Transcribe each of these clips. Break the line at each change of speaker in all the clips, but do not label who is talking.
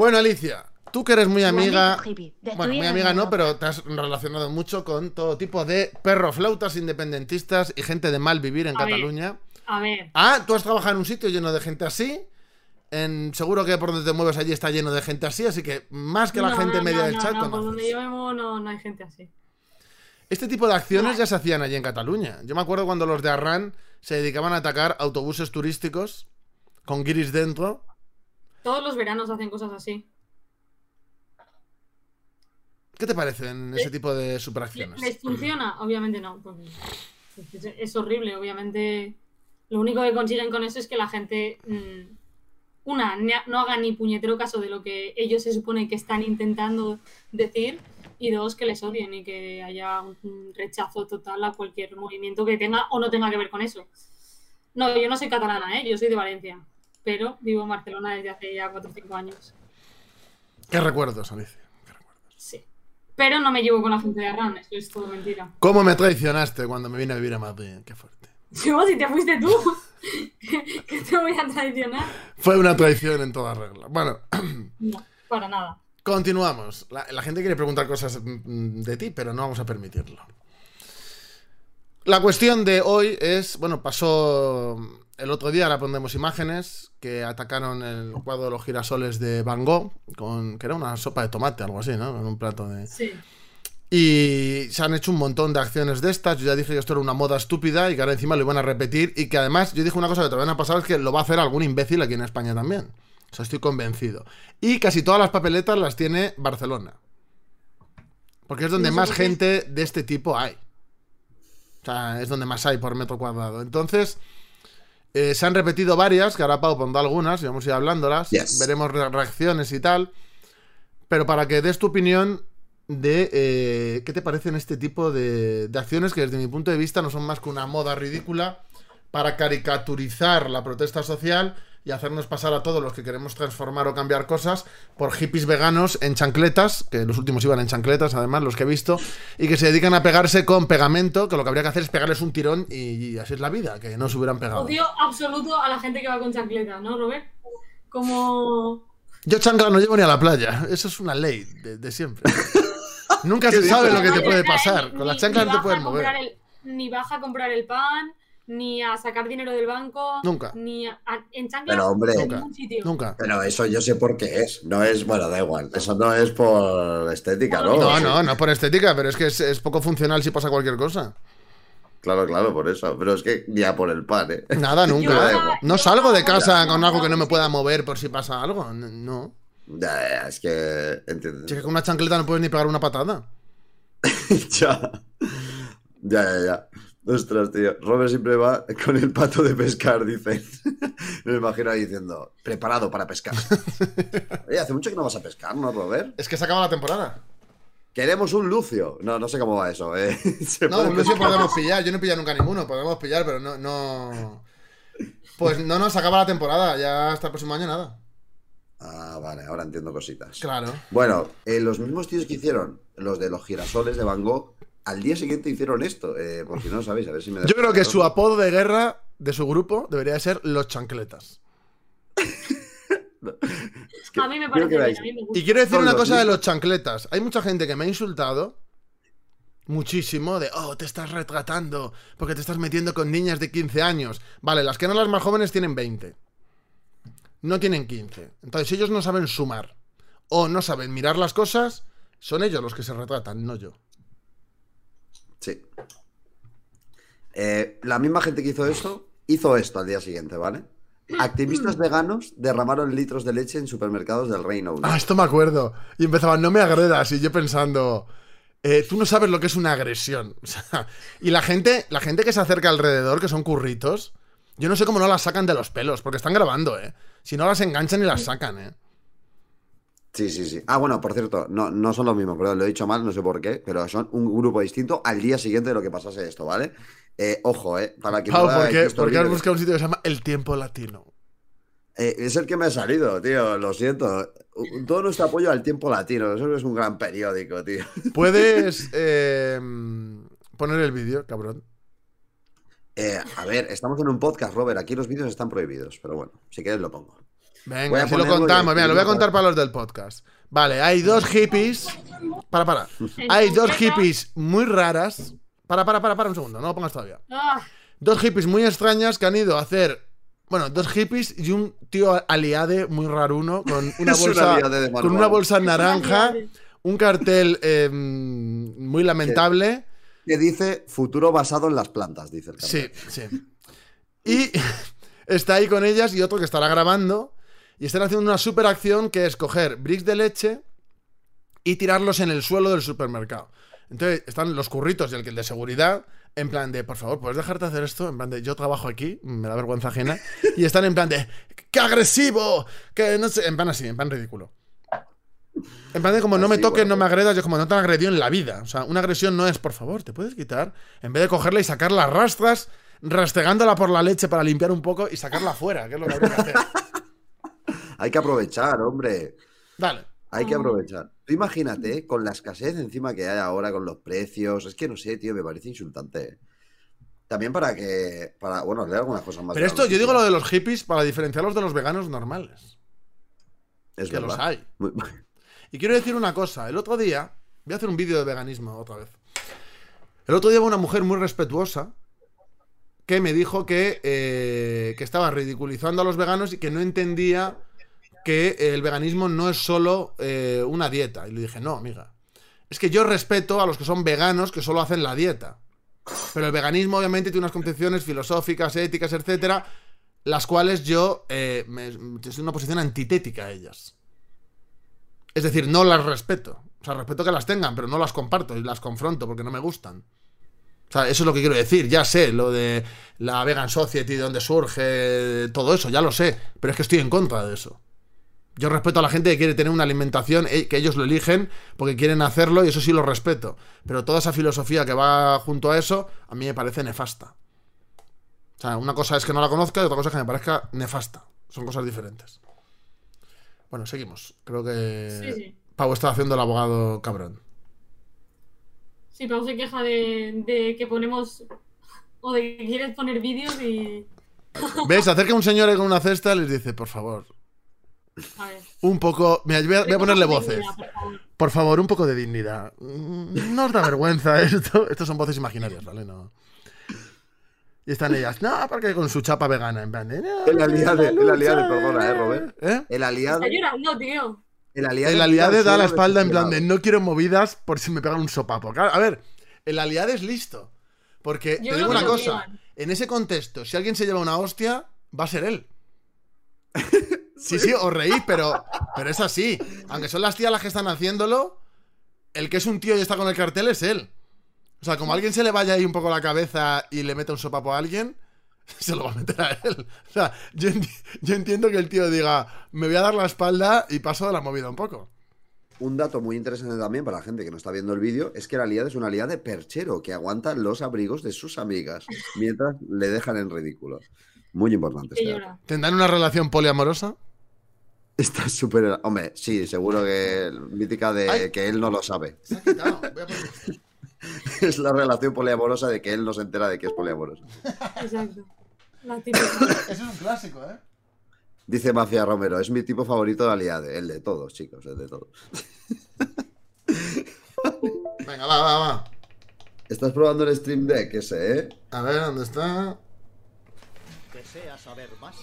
Bueno, Alicia, tú que eres muy amiga. Bueno, muy amiga no, pero te has relacionado mucho con todo tipo de perroflautas independentistas y gente de mal vivir en
A ver.
Cataluña.
A ver,
Ah, tú has trabajado en un sitio lleno de gente así. En, seguro que por donde te mueves allí está lleno de gente así, así que más que la gente
no,
media
no,
del chat.
no, por donde yo me muevo no, no hay gente así.
Este tipo de acciones ya se hacían allí en Cataluña. Yo me acuerdo cuando los de Arran se dedicaban a atacar autobuses turísticos con guiris dentro.
Todos los veranos hacen cosas así.
¿Qué te parecen ese tipo de
¿Le-
superacciones?
¿Les funciona? Obviamente no. porque es, es horrible, obviamente. Lo único que consiguen con eso es que la gente, mm, una, no haga ni puñetero caso de lo que ellos se supone que están intentando decir, y dos, que les odien y que haya un rechazo total a cualquier movimiento que tenga o no tenga que ver con eso. No, yo no soy catalana, ¿eh? yo soy de Valencia, pero vivo en Barcelona desde hace ya 4 o 5 años.
¿Qué recuerdos, Alicia? ¿Qué recuerdos?
Sí. Pero no me llevo con la gente de Arran, eso es todo mentira.
¿Cómo me traicionaste cuando me vine a vivir a Madrid? Qué fuerte.
Yo, si te fuiste tú, que te voy a traicionar.
Fue una traición en toda regla. Bueno,
No, para nada.
continuamos. La, la gente quiere preguntar cosas mm, de ti, pero no vamos a permitirlo. La cuestión de hoy es, bueno, pasó el otro día, ahora pondremos imágenes, que atacaron el cuadro de los girasoles de Van Gogh, con, que era una sopa de tomate, algo así, ¿no? En un plato de...
Sí.
Y se han hecho un montón de acciones de estas. Yo ya dije que esto era una moda estúpida y que ahora encima lo iban a repetir. Y que además, yo dije una cosa que todavía no ha pasado: es que lo va a hacer algún imbécil aquí en España también. O sea, estoy convencido. Y casi todas las papeletas las tiene Barcelona. Porque es donde
No sé
más gente de este tipo hay. O sea, es donde más hay por metro cuadrado. Entonces, eh, se han repetido varias, que ahora Pau pondrá algunas y vamos a ir hablándolas.
Yes.
Veremos re- reacciones y tal. Pero para que des tu opinión de eh, qué te parecen este tipo de, de acciones que desde mi punto de vista no son más que una moda ridícula para caricaturizar la protesta social y hacernos pasar a todos los que queremos transformar o cambiar cosas por hippies veganos en chancletas, que los últimos iban en chancletas, además, los que he visto, y que se dedican a pegarse con pegamento, que lo que habría que hacer es pegarles un tirón y, y así es la vida, que no se hubieran pegado.
Odio absoluto a la gente que va con chancleta, ¿no, Robert? Como.
Yo chancla no llevo ni a la playa, eso es una ley de, de siempre. Nunca se
¿Qué
sabe lo que te puede pasar,
ni-
con las chanclas no te puedes mover.
el- ni baja a comprar el pan, ni a sacar dinero del banco.
Nunca.
Ni a- a- en chancla
Pero, hombre,
en
Nunca.
ningún sitio.
Nunca.
Pero eso yo sé por qué es. No es, bueno, da igual. Eso no es por estética, ¿no?
No, no, no por estética, pero es que es, es poco funcional si pasa cualquier cosa.
Claro, claro, por eso. Pero es que ya por el pan, ¿eh?
Nada, nunca.
estaba-
No salgo de casa
con-
con algo que no me pueda mover por si pasa algo. No.
Ya, ya, es que. ¿Entiendes?
Si es que con una chancleta no puedes ni pegar una patada.
ya. Ya, ya, ya. Ostras, tío. Robert siempre va con el pato de pescar, dicen. Me imagino ahí diciendo, preparado para pescar. Oye, hace mucho que no vas a pescar, ¿no, Robert?
Es que se acaba la temporada.
Queremos un Lucio. No, no sé cómo va eso. ¿eh?
No, un Lucio podemos pillar. Yo no he pillado nunca ninguno. Podemos pillar, pero no, no. Pues no, no, se acaba la temporada. Ya hasta el próximo año nada.
Ah, vale, ahora entiendo cositas.
Claro.
Bueno, eh, los mismos tíos que hicieron los de los girasoles de Van Gogh, al día siguiente hicieron esto. Eh, por si no lo sabéis, a ver si me
Yo creo que su apodo de guerra de su grupo debería de ser los chancletas.
A mí me
quiero
parece
que
bien, a mí me gusta.
Y quiero decir
Son
una cosa de los chancletas. Hay mucha gente que me ha insultado muchísimo de, oh, te estás retratando porque te estás metiendo con niñas de 15 años. Vale, las que no las más jóvenes tienen 20. No tienen 15. Entonces, si ellos no saben sumar o no saben mirar las cosas, son ellos los que se retratan, no yo.
Sí. Eh, la misma gente que hizo esto, hizo esto al día siguiente, ¿vale? Activistas veganos derramaron litros de leche en supermercados del Reino Unido.
Ah, esto me acuerdo. Y empezaban, no me agredas. Y yo pensando, eh, tú no sabes lo que es una agresión. O sea, y la gente, la gente que se acerca alrededor, que son curritos, yo no sé cómo no las sacan de los pelos, porque están grabando, ¿eh? Si no las enganchan y las sacan, ¿eh?
Sí, sí, sí. Ah, bueno, por cierto, no, no son los mismos, perdón, lo he dicho mal, no sé por qué, pero son un grupo distinto al día siguiente de lo que pasase esto, ¿vale? Eh, ojo, ¿eh? Para que
Pau,
pueda
¿por qué, has buscado un sitio que se llama El Tiempo Latino?
Eh, es el que me ha salido, tío, lo siento. Todo nuestro apoyo al tiempo latino, eso es un gran periódico, tío.
¿Puedes eh, poner el vídeo, cabrón?
Eh, a ver, estamos en un podcast, Robert, aquí los vídeos están prohibidos, pero bueno, si quieres lo pongo. Voy
Venga,
a
si lo contamos. Mira, lo voy a contar para los del podcast. Vale, hay dos hippies. Para, para. Hay dos hippies muy raras. Para, para, para, para un segundo, no lo pongas todavía.
Ah,
Dos hippies muy extrañas que han ido a hacer. Bueno, dos hippies y un tío aliade muy raruno con una bolsa, con una bolsa naranja, un cartel eh, muy lamentable.
Que dice futuro basado en las plantas, dice el
Sí,
cartel.
sí. Y está ahí con ellas y otro que estará grabando. Y están haciendo una super acción que es coger bricks de leche y tirarlos en el suelo del supermercado. Entonces están los curritos y el de seguridad. En plan de, por favor, ¿puedes dejarte hacer esto? En plan de, yo trabajo aquí, me da vergüenza ajena. Y están en plan de, ¡qué agresivo! Que no sé, en plan así, en plan ridículo. En plan de como no me toques,
bueno,
no me agredas, yo como no te han agredido en la vida. O sea, una agresión no es, por favor, ¿te puedes quitar? En vez de cogerla y sacarla a rastras, rastregándola por la leche para limpiar un poco y sacarla afuera, que es lo que habría que hacer.
Hay que aprovechar, hombre.
Dale.
Hay que
Ah.
aprovechar. Tú imagínate, con la escasez encima que hay ahora, con los precios. Es que no sé, tío, me parece insultante. También para que. Para, bueno, leer algunas cosas más.
Pero esto, yo digo lo de los hippies para diferenciarlos de los veganos normales.
Es
que los
verdad.
hay.
Muy-
Y quiero decir una cosa, el otro día, voy a hacer un vídeo de veganismo otra vez. El otro día hubo una mujer muy respetuosa que me dijo que, eh, que estaba ridiculizando a los veganos y que no entendía que el veganismo no es solo eh, una dieta. Y le dije, no, amiga. Es que yo respeto a los que son veganos que solo hacen la dieta. Pero el veganismo obviamente tiene unas concepciones filosóficas, éticas, etcétera, las cuales yo eh, en una posición antitética a ellas. Es decir, no las respeto. O sea, respeto que las tengan, pero no las comparto y las confronto porque no me gustan. O sea, eso es lo que quiero decir. Ya sé lo de la Vegan Society, de dónde surge, todo eso, ya lo sé. Pero es que estoy en contra de eso. Yo respeto a la gente que quiere tener una alimentación, eh, que ellos lo eligen porque quieren hacerlo y eso sí lo respeto. Pero toda esa filosofía que va junto a eso, a mí me parece nefasta. O sea, una cosa es que no la conozca y otra cosa es que me parezca nefasta. Son cosas diferentes. Bueno, seguimos. Creo que
Sí, sí.
Pau está haciendo el abogado cabrón.
Sí, Pau se queja de, de que ponemos. O de que quieres poner vídeos y.
¿Ves? Acerca un señor con una cesta y les dice, por favor. Un poco... Mira, voy a, voy a ponerle voces.
Dignidad, por favor.
Por favor, un poco de dignidad. Mm, No os da vergüenza esto. Estos son voces imaginarias, ¿vale? No. Y están ellas, no, porque con su chapa vegana, en plan de... "No,
El aliade, el aliade, perdona, eh, Robert.
¿Eh?
El aliado.
Está llorando, tío.
El aliado.
El aliade da la espalda en plan de no quiero movidas por si me pegan un sopapo. Claro, a ver, el aliade es listo. Porque
Yo
te digo una cosa,
llevan.
en ese contexto, si alguien se lleva una hostia, va a ser él. Sí, sí, os reís, pero, pero es así. Aunque son las tías las que están haciéndolo, el que es un tío y está con el cartel es él. O sea, como a alguien se le vaya ahí un poco la cabeza y le mete un sopapo a alguien, se lo va a meter a él. O sea, yo, enti- yo entiendo que el tío diga, me voy a dar la espalda y paso de la movida un poco.
Un dato muy interesante también para la gente que no está viendo el vídeo es que el aliado es una aliada de perchero que aguanta los abrigos de sus amigas mientras le dejan en ridículo. Muy importante. Este.
¿Tendrán una relación poliamorosa?
Está súper. Hombre, sí, seguro que mítica de
Ay.
que él no lo sabe.
Se ha quitado. Voy a poner-
Es la relación poliamorosa de que él no se entera de que es poliamorosa.
Exacto. La típica.
Eso es un clásico, ¿eh?
Dice Mafia Romero, es mi tipo favorito de aliade. El de todos, chicos, el de todos.
Venga, va, va, va.
Estás probando el Stream Deck ese, ¿eh?
A ver, ¿dónde está?
¿Desea saber más?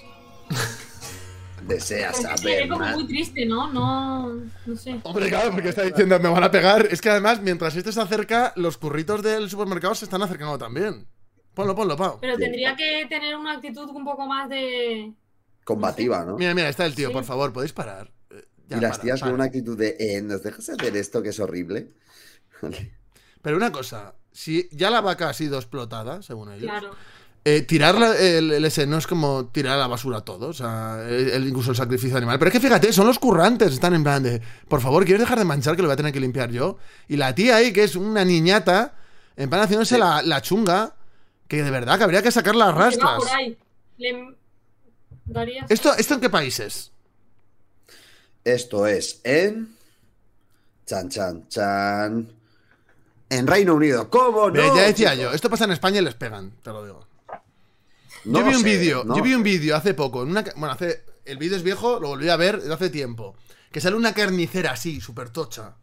Deseas
Se ve
saber
como
más.
muy triste, ¿no? No. No sé.
Hombre, claro, porque está diciendo me van a pegar. Es que además, mientras este se acerca, los curritos del supermercado se están acercando también. Ponlo, ponlo, Pau.
Pero
Sí.
tendría que tener una actitud un poco más de.
Combativa, ¿no?
Mira, mira, está el tío,
Sí.
por favor, ¿podéis parar? Eh, ya,
y las
para,
tías
para.
con una actitud de, eh, ¿nos dejas hacer esto que es horrible? Vale.
Pero una cosa, si ya la vaca ha sido explotada, según ellos,
Claro.
Eh, tirar la- el, el ese no es como tirar a la basura todo, o sea, el- incluso el sacrificio animal. Pero es que fíjate, son los currantes, están en plan de, por favor, ¿quieres dejar de manchar que lo voy a tener que limpiar yo? Y la tía ahí, que es una niñata, en plan haciéndose
Sí.
la, la chunga, que de verdad que habría que sacar las rastras.
por ahí. Le darías.
¿Esto, ¿Esto en qué países?
Esto es en. Chan, chan, chan. En Reino Unido. ¿Cómo no?
Ya decía yo, esto pasa en España y les pegan, te lo digo.
No
yo vi un
sé,
vídeo,
no
yo vi un vídeo hace poco, en una, bueno, hace, el vídeo es viejo, lo volví a ver hace tiempo, que sale una carnicera así, súper tocha,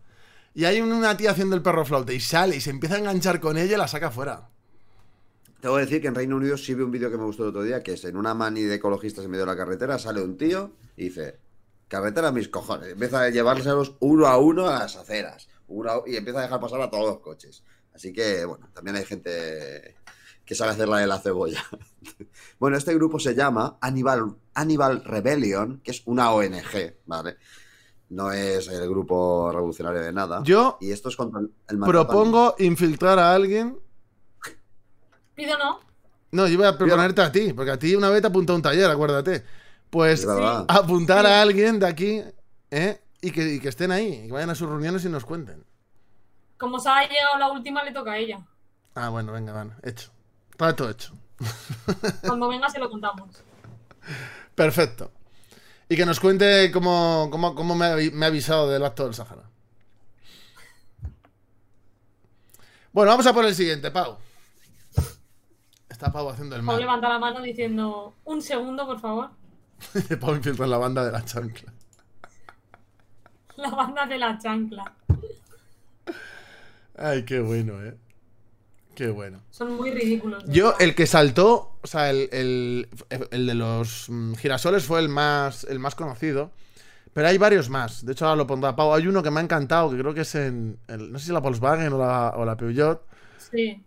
y hay una tía haciendo el perro flauta y sale y se empieza a enganchar con ella y la saca fuera.
Tengo que decir que en Reino Unido sí vi un vídeo que me gustó el otro día, que es en una mani de ecologistas en medio de la carretera, sale un tío y dice, carretera mis cojones. Empieza a llevárselos uno a uno a las aceras. uno a- y empieza a dejar pasar a todos los coches. Así que, bueno, también hay gente que sabe hacer la de la cebolla. bueno, este grupo se llama Animal, Animal Rebellion, que es una ONG, ¿vale? No es el grupo revolucionario de nada.
Yo
Y esto es contra el el maltrato
propongo infiltrar a alguien.
Pido no.
No, yo voy a proponerte a ti, porque a ti una vez te apuntó a un taller, acuérdate. Pues apuntar a alguien de aquí, ¿eh? Y que, y que estén ahí, y que vayan a sus reuniones y nos cuenten.
Como se ha llegado la última, le toca a ella.
Ah, bueno, venga, van, hecho. Trato hecho.
Cuando venga se lo contamos.
Perfecto. Y que nos cuente cómo, cómo, cómo me, ha, avi- me ha avisado del acto del Sahara. Bueno, vamos a por el siguiente, Pau. Está Pau haciendo el
Pau
mal.
levanta la mano diciendo, un segundo, por favor.
Pau infiltra en la banda de la chancla.
La banda de la chancla.
Ay, qué bueno, eh. Qué bueno.
Son muy ridículos. de
Yo, el que saltó, o sea, el, el- el de los mm, girasoles fue el más, el más conocido. Pero hay varios más. De hecho, ahora lo pondrá Pau. Hay uno que me ha encantado, que creo que es en. el- no sé si la Volkswagen o la, o la Peugeot.
Sí.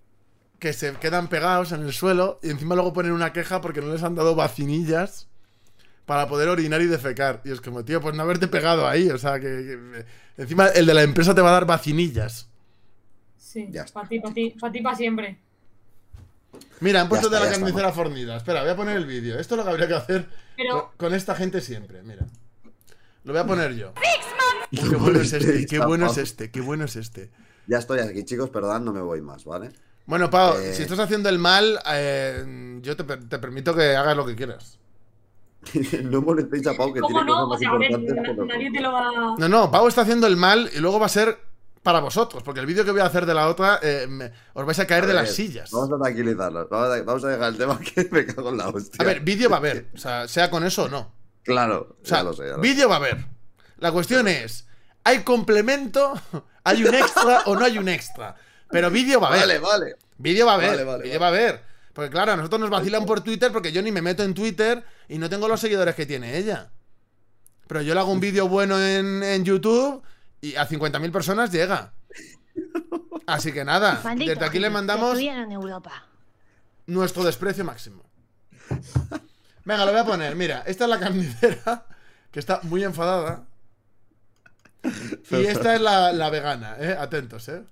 Que se quedan pegados en el suelo y encima luego ponen una queja porque no les han dado vacinillas para poder orinar y defecar. Y es como, tío, pues no haberte pegado ahí. O sea, que, que- encima el de la empresa te va a dar vacinillas.
Sí.
Ya está.
Para ti, para ti, para ti, para siempre.
Mira, han puesto
está,
de la carnicera fornida. Espera, voy a poner el vídeo. Esto es lo que habría que hacer
Pero-
con, con esta gente siempre. Mira. Lo voy a poner yo. Uy, qué bueno es este, qué bueno es este, qué bueno es este.
Ya estoy aquí, chicos, perdón, no me voy más, ¿vale?
Bueno, Pau,
Eh.
si estás haciendo el mal, eh, yo te, te permito que hagas lo que quieras.
no molestéis a Pau, que
¿Cómo
tiene
no? O
cosas
sea,
más
a ver,
importantes. lo
nadie te lo va a...
No, no, Pau está haciendo el mal y luego va a ser para vosotros, porque el vídeo que voy a hacer de la otra eh, me- os vais a caer
A
de las sillas.
Vamos a tranquilizarnos. Vamos a, vamos a dejar el tema que me cago en la hostia.
A ver, vídeo va a haber, o sea, sea con eso o no.
Claro,
O sea,
ya lo sé. ya lo sé.
vídeo va a haber. La cuestión es, ¿hay complemento? ¿Hay un extra o no hay un extra? Pero vídeo va a haber.
Vale, vale.
Vídeo va a haber,
Vale, vale,
vídeo
vale.
va a haber. Porque claro, a nosotros nos vacilan por Twitter porque yo ni me meto en Twitter y no tengo los seguidores que tiene ella. Pero yo le hago un vídeo bueno en, en YouTube y a 50.000 personas llega. Así que nada, desde aquí le mandamos nuestro desprecio máximo. Venga, lo voy a poner. Mira, esta es la carnicera, que está muy enfadada. Y esta es la, la vegana, ¿eh? Atentos, ¿eh?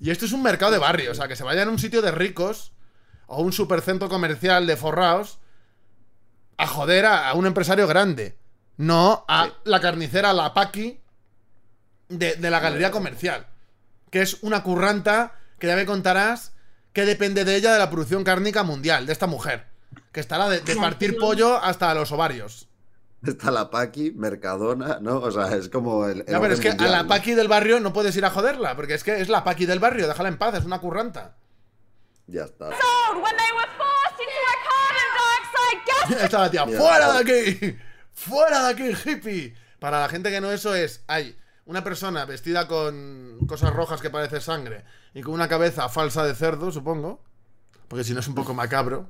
Y esto es un mercado de barrio, o sea, que se vayan a un sitio de ricos o un supercentro comercial de forraos a joder a, a un empresario grande. No a la carnicera, la Paqui de, de la galería comercial. Que es una curranta que ya me contarás que depende de ella de la producción cárnica mundial, de esta mujer. Que estará de, de partir pollo hasta los ovarios.
Está la Paqui, Mercadona, ¿no? O sea, es como el. el
No, pero es que a la
¿no?
Paqui del barrio no puedes ir a joderla, porque es que es la Paqui del barrio, déjala en paz, es una curranta.
Ya está.
Está la tía, ¡fuera de aquí! ¡Fuera de aquí, hippie! Para la gente que no eso es, hay una persona vestida con cosas rojas que parece sangre y con una cabeza falsa de cerdo, supongo, porque si no es un poco macabro,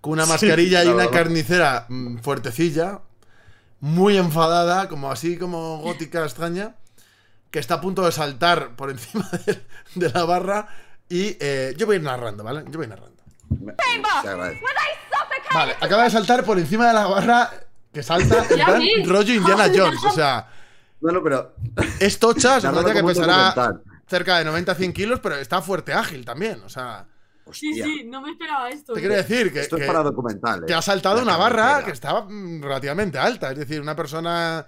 con una mascarilla y una
verdad.
carnicera mm, fuertecilla, muy enfadada, como así como gótica extraña, que está a punto de saltar por encima de, de la barra y eh, yo voy a ir narrando, ¿vale? Yo voy narrando.
Se agradece.
Vale, acaba de saltar por encima de la barra que salta en plan rollo Indiana Jones. O sea,
No, no, pero.
es tocha, es una
Narrando
tía que pesará cerca de 90-100 kilos, pero está fuerte ágil también. O sea,
Sí,
Hostia.
sí, no me esperaba esto.
te quiero decir que,
Esto es
que-
para documental.
que
¿eh?
ha saltado una barra que estaba mm, relativamente alta. Es decir, una persona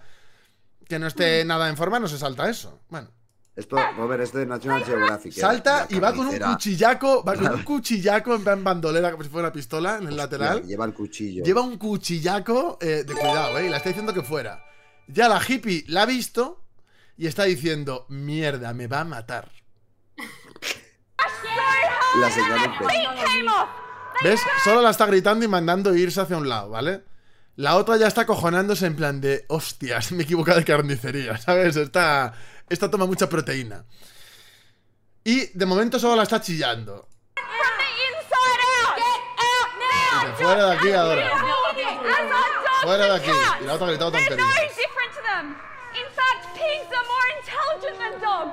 que no
Mm.
esté nada en forma no se salta eso. Bueno,
Esto, Robert, es de National Geographic. ¿eh?
salta y va con un cuchillaco, va con un cuchillaco en plan bandolera, como si fuera una pistola en el lateral.
Lleva el cuchillo.
Lleva un cuchillaco eh, de cuidado, ¿eh? Y la está diciendo que fuera. Ya la hippie la ha visto y está diciendo, mierda, me va a matar.
La
off.
¿Ves? Solo la está gritando y mandando irse hacia un lado, ¿vale? La otra ya está cojonándose en plan de, hostias, me he equivocado de carnicería, ¿sabes? Esta, esta toma mucha proteína. Y de momento solo la está chillando. Fuera de aquí ahora. Fuera de aquí. Y la otra ha gritado tonterías.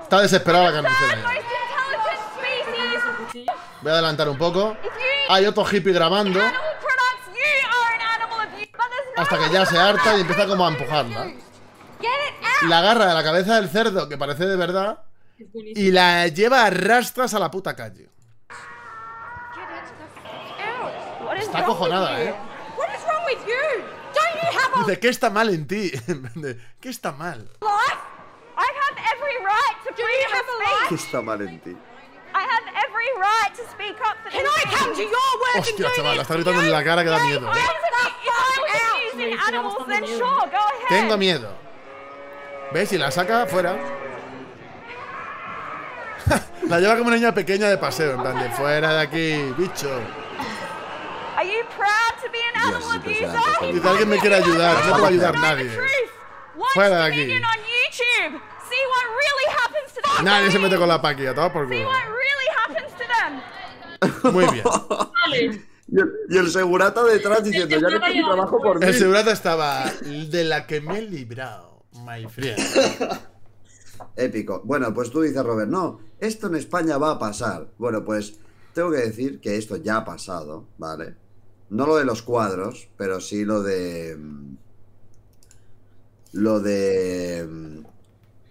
Está desesperada la carnicera. Voy a adelantar un poco. Hay otro hippie grabando. Hasta que ya se harta y empieza como a empujarla. La agarra de la cabeza del cerdo, que parece de verdad, y la lleva a rastras a la puta calle.
What is
Está
wrong
acojonada,
with you?
¿eh? Dice, ¿qué está mal en ti? ¿Qué está mal?
Life? I have every right to freedom of
¿Qué
speech.
está mal en ti?
I have every right to speak up for Can I come to your work
Hostia, chaval, la está gritando en la cara que da miedo. Tengo miedo. ¿Ves? Y la saca fuera. la lleva como una niña pequeña de paseo, en plan de fuera de aquí, bicho.
Are you proud to be an
Dios,
animal
es
abuser?
impresionante.
Dice, alguien me quiere ayudar, no puedo ayudar a nadie. Fuera de aquí.
Dominion on YouTube. See what really happens to them.
Nadie se mete con la paquilla, todo por
See
culo.
what really happens to them.
Muy bien.
Y el, y el segurata detrás diciendo, ya no tengo trabajo por mí.
El segurata estaba de la que me he librado, my friend.
Épico. Bueno, pues tú dices, Robert, no, esto en España va a pasar. Bueno, pues tengo que decir que esto ya ha pasado, ¿vale? No lo de los cuadros, pero sí lo de... mm, Lo de...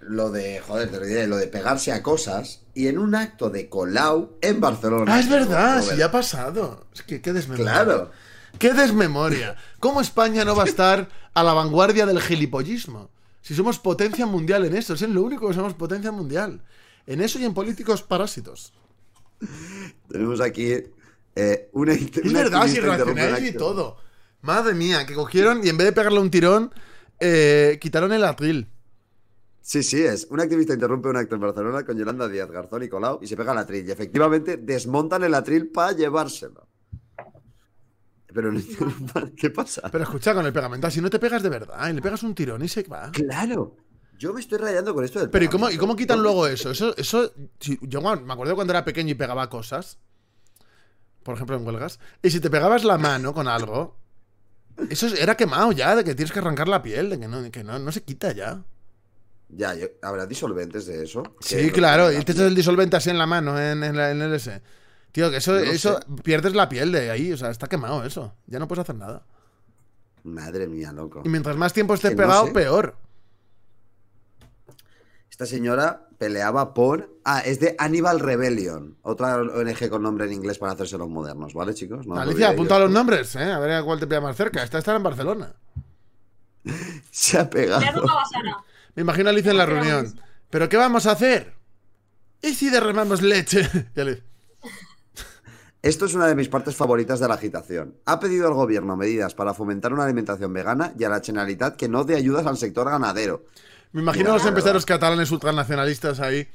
Lo de... Joder, te lo diré, lo de pegarse a cosas. Y en un acto de colau en Barcelona.
Ah, es verdad, ya ha pasado. Es que qué desmemoria.
Claro.
¡Qué desmemoria! ¿Cómo España no va a estar a la vanguardia del gilipollismo? Si somos potencia mundial en eso, es en lo único que somos potencia mundial. En eso y en políticos parásitos.
Tenemos aquí eh, una...
Es verdad, si y todo. Madre mía, que cogieron y en vez de pegarle un tirón, eh, quitaron el atril.
Sí, sí, es. Un activista interrumpe un acto en Barcelona con Yolanda Díaz Garzón y Colau y se pega al atril. Y efectivamente desmontan el atril para llevárselo. Pero no interrumpan. ¿Qué pasa?
Pero escucha, con el pegamento, si no te pegas de verdad, y le pegas un tirón y se va.
Claro. Yo me estoy rayando con esto del
Pero ¿y cómo, ¿y cómo quitan luego eso? Eso, eso si- yo me acuerdo cuando era pequeño y pegaba cosas, por ejemplo en huelgas, y si te pegabas la mano con algo, eso era quemado ya, de que tienes que arrancar la piel, de que no, que no, no se quita ya.
Ya, yo- ¿habrá disolventes de eso?
Sí, claro, y te echas el disolvente así en la mano, en, en la- en el S. Tío, que eso,
No
eso
sé.
pierdes la piel de ahí, o sea, está quemado eso. Ya no puedes hacer nada.
Madre mía, loco.
Y mientras más tiempo estés
Que no
pegado,
sé.
peor.
Esta señora peleaba por... Ah, es de Hannibal Rebellion. Otra ONG con nombre en inglés para hacerse los modernos, ¿vale, chicos? No
Alicia, apunta
de
los nombres, ¿eh? A ver a cuál te pilla más cerca. Esta está en Barcelona.
Se ha pegado.
Me imagino a Alicia en la reunión.
vamos.
¿Pero qué vamos a hacer? ¿Y si derramamos leche?
Esto es una de mis partes favoritas de la agitación. Ha pedido al gobierno medidas para fomentar una alimentación vegana y a la Generalitat que no dé ayudas al sector ganadero.
Me imagino a los empresarios catalanes ultranacionalistas ahí.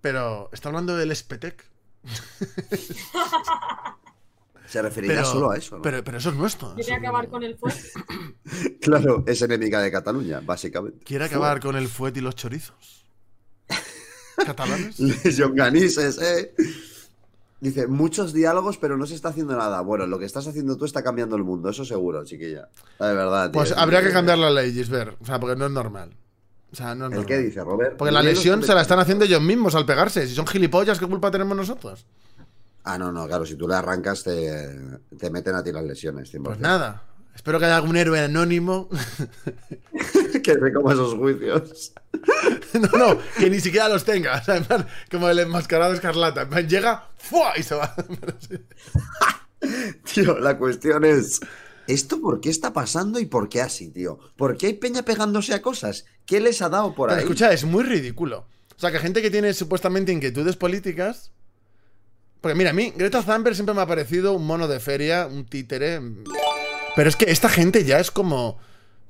Pero está hablando del Spetec.
Se referirá
Pero,
solo a eso, ¿no?
pero, pero eso es nuestro.
Quiere acabar con el fuego.
Claro, es enemiga de Cataluña, básicamente.
Quiere acabar con el fuet y los chorizos. ¿Catalanes?
Les Jonganises, ¿eh? Dice, muchos diálogos, pero no se está haciendo nada. Bueno, lo que estás haciendo tú está cambiando el mundo, eso seguro, chiquilla. De verdad, tío.
Pues
Es
habría que cambiar la ley, Gisbert. O sea, porque no es normal. O sea, no es
¿El
normal.
qué dice, Robert?
Porque la lesión se la están haciendo ellos mismos al pegarse. Si son gilipollas, ¿qué culpa tenemos nosotros?
Ah, no, no, claro, si tú le arrancas, te, te meten a ti las lesiones. 100%.
Pues nada. Espero que haya algún héroe anónimo.
que recoma esos juicios.
no, no, que ni siquiera los tenga. O sea, como el enmascarado escarlata. Llega ¡fua! y se va.
Tío, la cuestión es. ¿Esto por qué está pasando y por qué así, tío? ¿Por qué hay peña pegándose a cosas? ¿Qué les ha dado por
Pero
ahí?
escucha, es muy ridículo. O sea, que gente que tiene supuestamente inquietudes políticas. Porque mira, a mí, Greta Thunberg siempre me ha parecido un mono de feria, un títere. Pero es que esta gente ya es como.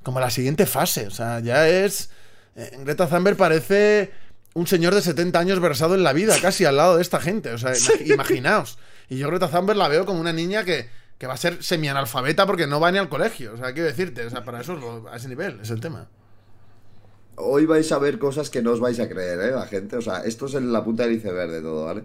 Como la siguiente fase. O sea, ya es. eh, Greta Thunberg parece un señor de 70 años versado en la vida, casi al lado de esta gente. O sea, imag- imaginaos. Y yo Greta Thunberg la veo como una niña que, que va a ser semi-analfabeta porque no va ni al colegio. O sea, quiero decirte, o sea, para eso es lo- a ese nivel es el tema.
Hoy vais a ver cosas que no os vais a creer, ¿eh? La gente, o sea, esto es en la punta del iceberg de todo, ¿vale?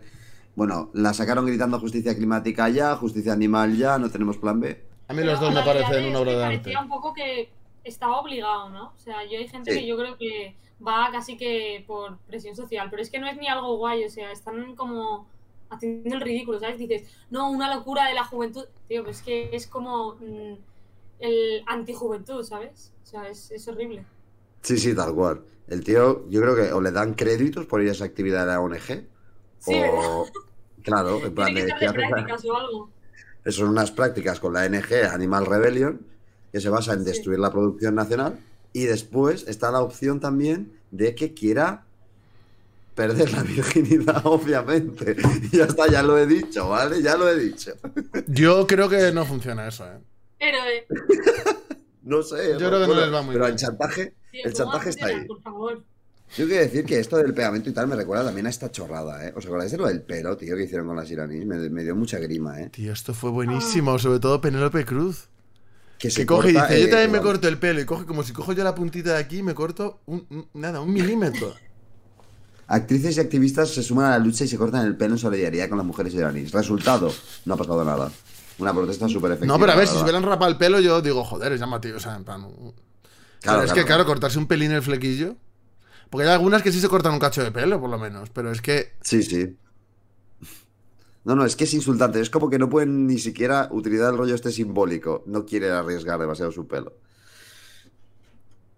Bueno, la sacaron gritando justicia climática ya, justicia animal ya, no tenemos plan B.
A mí los dos
la
me parecen una obra de arte.
Parecía un poco que estaba obligado, ¿no? O sea, yo hay gente
Sí.
que yo creo que va casi que por presión social, pero es que no es ni algo guay, o sea, están como haciendo el ridículo, ¿sabes? Dices, no, una locura de la juventud. Tío, pues es que es como mm, el antijuventud, ¿sabes? O sea, es, es horrible.
Sí, sí, tal cual. El tío, yo creo que o le dan créditos por ir a esa actividad de la ONG,
Sí,
o... Claro, en plan de...
que
¿qué
ser de
haces?
prácticas o algo.
Son unas prácticas con la NG Animal Rebellion que se basa en
Sí.
destruir la producción nacional y después está la opción también de que quiera perder la virginidad, obviamente. Y ya está, ya lo he dicho, ¿vale? Ya lo he dicho.
Yo creo que no funciona eso, ¿eh?
Héroe.
No sé.
Yo creo que no les va muy
Pero
bien.
el chantaje,
Tío,
el
¿cómo va a
chantaje está ahí.
Por favor.
Yo quiero decir que esto del pegamento y tal me recuerda también a esta chorrada, ¿eh? ¿Os acordáis de lo del pelo, tío, que hicieron con las iraníes? Me, me dio mucha grima, ¿eh?
Tío, esto fue buenísimo, sobre todo Penélope Cruz.
Que
Que coge y
corta,
dice, yo
eh,
también me corto el pelo y coge como si cojo yo la puntita de aquí me corto un, un- nada, un milímetro.
Actrices y activistas se suman a la lucha y se cortan el pelo en solidaridad con las mujeres iraníes. Resultado, no ha pasado nada. Una protesta súper efectiva.
No, pero a ver, si se hubieran rapado el pelo, yo digo, joder, es llamativo. O sea, en plan. Pero
Claro,
es que,
claro.
claro, cortarse un pelín el flequillo. Porque hay algunas que sí se cortan un cacho de pelo, por lo menos. Pero es que.
Sí, sí. No, no, es que es insultante. Es como que no pueden ni siquiera utilizar el rollo este simbólico. No quiere arriesgar demasiado su pelo.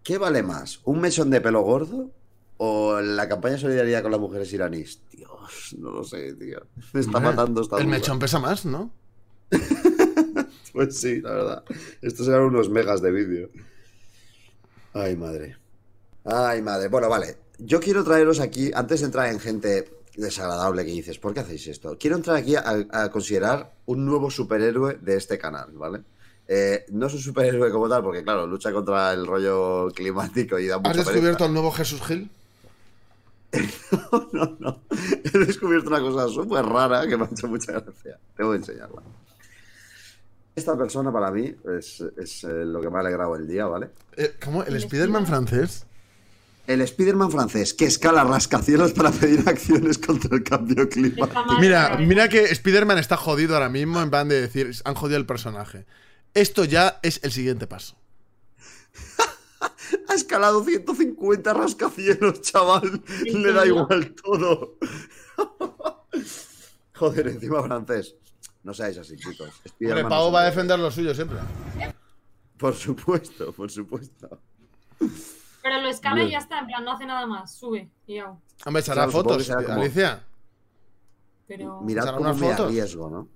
¿Qué vale más? ¿Un mechón de pelo gordo? ¿O la campaña de solidaridad con las mujeres iraníes? Dios, no lo sé, tío. Me está
hombre,
matando esta
El
duda.
mechón pesa más, ¿no?
Pues sí, la verdad. Estos eran unos megas de vídeo. Ay, madre. Ay, madre. Bueno, vale. Yo quiero traeros aquí, antes de entrar en gente desagradable que dices, ¿por qué hacéis esto? Quiero entrar aquí a, a considerar un nuevo superhéroe de este canal, ¿vale? Eh, no es un superhéroe como tal, porque claro, lucha contra el rollo climático y da mucha
¿Has
pereza.
descubierto al nuevo Jesús Gil?
no, no. He descubierto una cosa súper rara que me ha hecho mucha gracia. Te voy a enseñarla. Esta persona para mí es, es, eh, lo que me ha alegrado el día, ¿vale?
Eh, ¿Cómo? ¿El
El
Spider-Man
Spider-Man.
francés?
El Spider-Man francés que escala rascacielos para pedir acciones contra el cambio climático.
Mira, mira que Spider-Man está jodido ahora mismo, en plan de decir, han jodido el personaje. Esto ya es el siguiente paso.
Ha escalado 150 rascacielos, chaval.
¿En
Le da igual todo. Joder, encima francés. No seáis así, chicos.
Hombre, Pau va a defender lo suyo siempre.
Por supuesto, por supuesto.
Pero lo escala y ya está, en plan, no hace nada más. Sube y ya.
Hombre, echará
Claro,
fotos,
como-
Alicia.
Pero.
Mirad cómo me arriesgo, ¿no?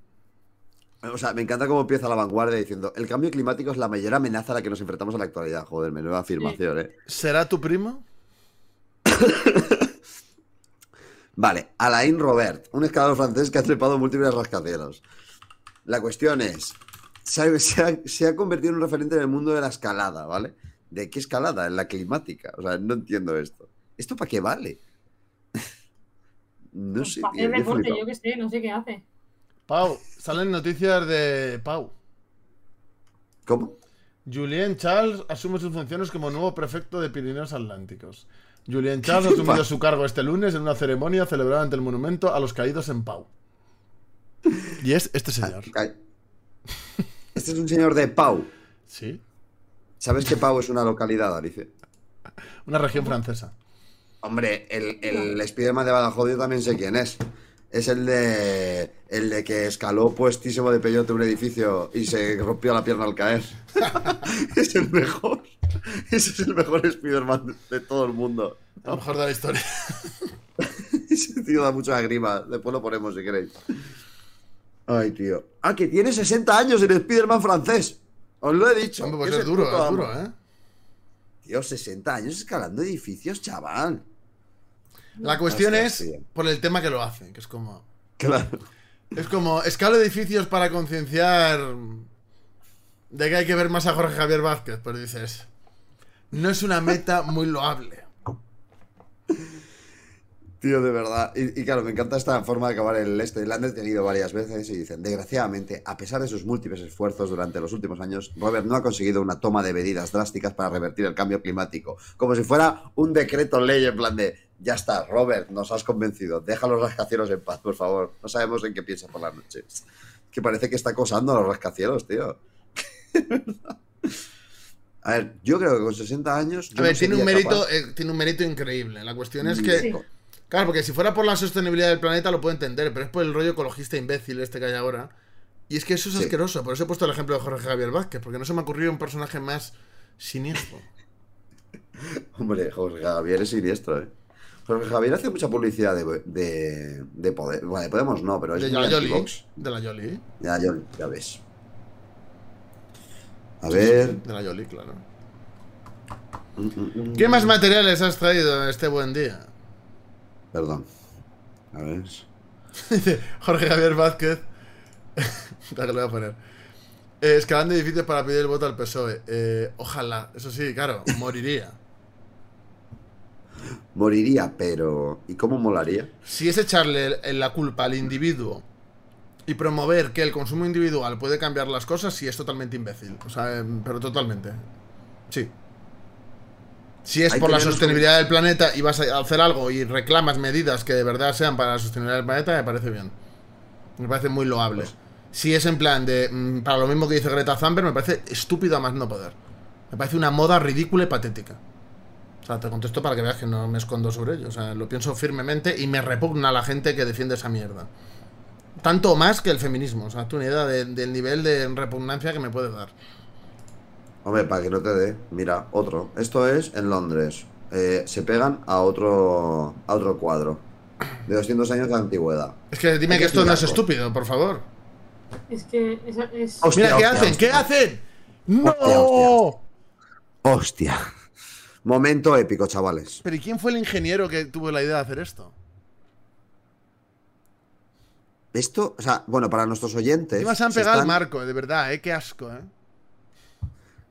O sea, me encanta cómo empieza la vanguardia diciendo el cambio climático es la mayor amenaza a la que nos enfrentamos en la actualidad. Joder, menuda afirmación, ¿eh?
¿Será tu primo?
Vale, Alain Robert, un escalador francés que ha trepado múltiples rascacielos. La cuestión es, se ha, se ha- se ha convertido en un referente en el mundo de la escalada, ¿vale? ¿De qué escalada? En la climática. O sea, no entiendo esto. ¿Esto para qué vale? no
pues,
sé,
para
tío,
deporte, yo qué sé, no sé qué hace.
Pau, salen noticias de Pau.
¿Cómo?
Julien Charles asume sus funciones como nuevo prefecto de Pirineos Atlánticos. Julien Charles ha asumido
pasa?
su cargo este lunes en una ceremonia celebrada ante el monumento a los caídos en Pau. Y es este señor.
Ay. Este es un señor de Pau.
Sí.
¿Sabes que Pau es una localidad, Alice?
Una región francesa.
Hombre, el, el Spiderman de Badajoz yo también sé quién es. Es el de el de que escaló puestísimo de peyote un edificio y se rompió la pierna al caer. es el mejor. Ese es el mejor Spiderman de, todo el mundo.
A lo mejor de la historia.
Ese tío da mucha grima. Después lo ponemos si queréis. Ay, tío. Ah, que tiene 60 años el Spiderman francés. Os lo he dicho.
Hombre, pues es duro, es
amo.
duro, ¿eh?
Tío, 60 años escalando edificios, chaval.
La cuestión es
tío.
por el tema que lo hace, que es como...
Claro.
Es como, escalo edificios para concienciar de que hay que ver más a Jorge Javier Vázquez, pero dices, no es una meta muy loable.
Tío, de verdad. Y, y claro, me encanta esta forma de acabar el este. La han detenido varias veces y dicen, desgraciadamente, a pesar de sus múltiples esfuerzos durante los últimos años, Robert no ha conseguido una toma de medidas drásticas para revertir el cambio climático. Como si fuera un decreto ley en plan de, ya está, Robert, nos has convencido, deja a los rascacielos en paz, por favor. No sabemos en qué piensa por las noches. Que parece que está acosando a los rascacielos, tío. A ver, yo creo que con 60 años...
A ver,
no
tiene un, mérito, eh, tiene un mérito increíble. La cuestión es que.
Sí.
Claro, porque si fuera por la sostenibilidad del planeta lo puedo entender, pero es por el rollo ecologista imbécil este que hay ahora. Y es que eso es
Sí.
asqueroso. Por eso he puesto el ejemplo de Jorge Javier Vázquez, porque no se me ha ocurrido un personaje más siniestro.
Hombre, Jorge Javier es siniestro, ¿eh? Jorge Javier hace mucha publicidad de, de, de poder. Bueno, de Podemos no, pero es
De la Yoli. De la Yoli.
Ya, yo, ya ves. A ver.
De la Yoli, claro.
Mm, mm, mm.
¿Qué más materiales has traído este buen día?
Perdón. A ver.
Dice Jorge Javier Vázquez. Que lo voy a poner. Eh, escalando edificios para pedir el voto al PSOE. Eh, ojalá, eso sí, claro, moriría.
Moriría, pero. ¿Y cómo molaría?
Si es echarle la culpa al individuo y promover que el consumo individual puede cambiar las cosas, sí es totalmente imbécil. O sea, em, pero totalmente. Sí. Si es por la sostenibilidad del planeta y vas a hacer algo y reclamas medidas que de verdad sean para la sostenibilidad del planeta, me parece bien. Me parece muy loable.
Pues
Si es en plan de. mm, Para lo mismo que dice Greta Thunberg, me parece estúpido a más no poder. Me parece una moda ridícula y patética. O sea, te contesto para que veas que no me escondo sobre ello. O sea, lo pienso firmemente y me repugna la gente que defiende esa mierda. Tanto más que el feminismo. O sea, tú una idea de- del nivel de repugnancia que me puede dar.
Hombre, para que no te dé. Mira, otro. Esto es en Londres. Eh, se pegan a otro, a otro cuadro. De 200 años de antigüedad.
Es que dime que
que
esto no es estúpido, por favor.
Es que es, es-
Hostia,
Mira, ¿qué
hostia,
hacen?
hostia.
¿Qué hacen? ¡No!
Hostia, hostia. Hostia. Momento épico, chavales.
Pero ¿y quién fue el ingeniero que tuvo la idea de hacer esto?
Esto, o sea, bueno, para nuestros oyentes.
Encima se han
se
pegado al
están-
marco, de verdad, ¿eh? Qué asco, ¿eh?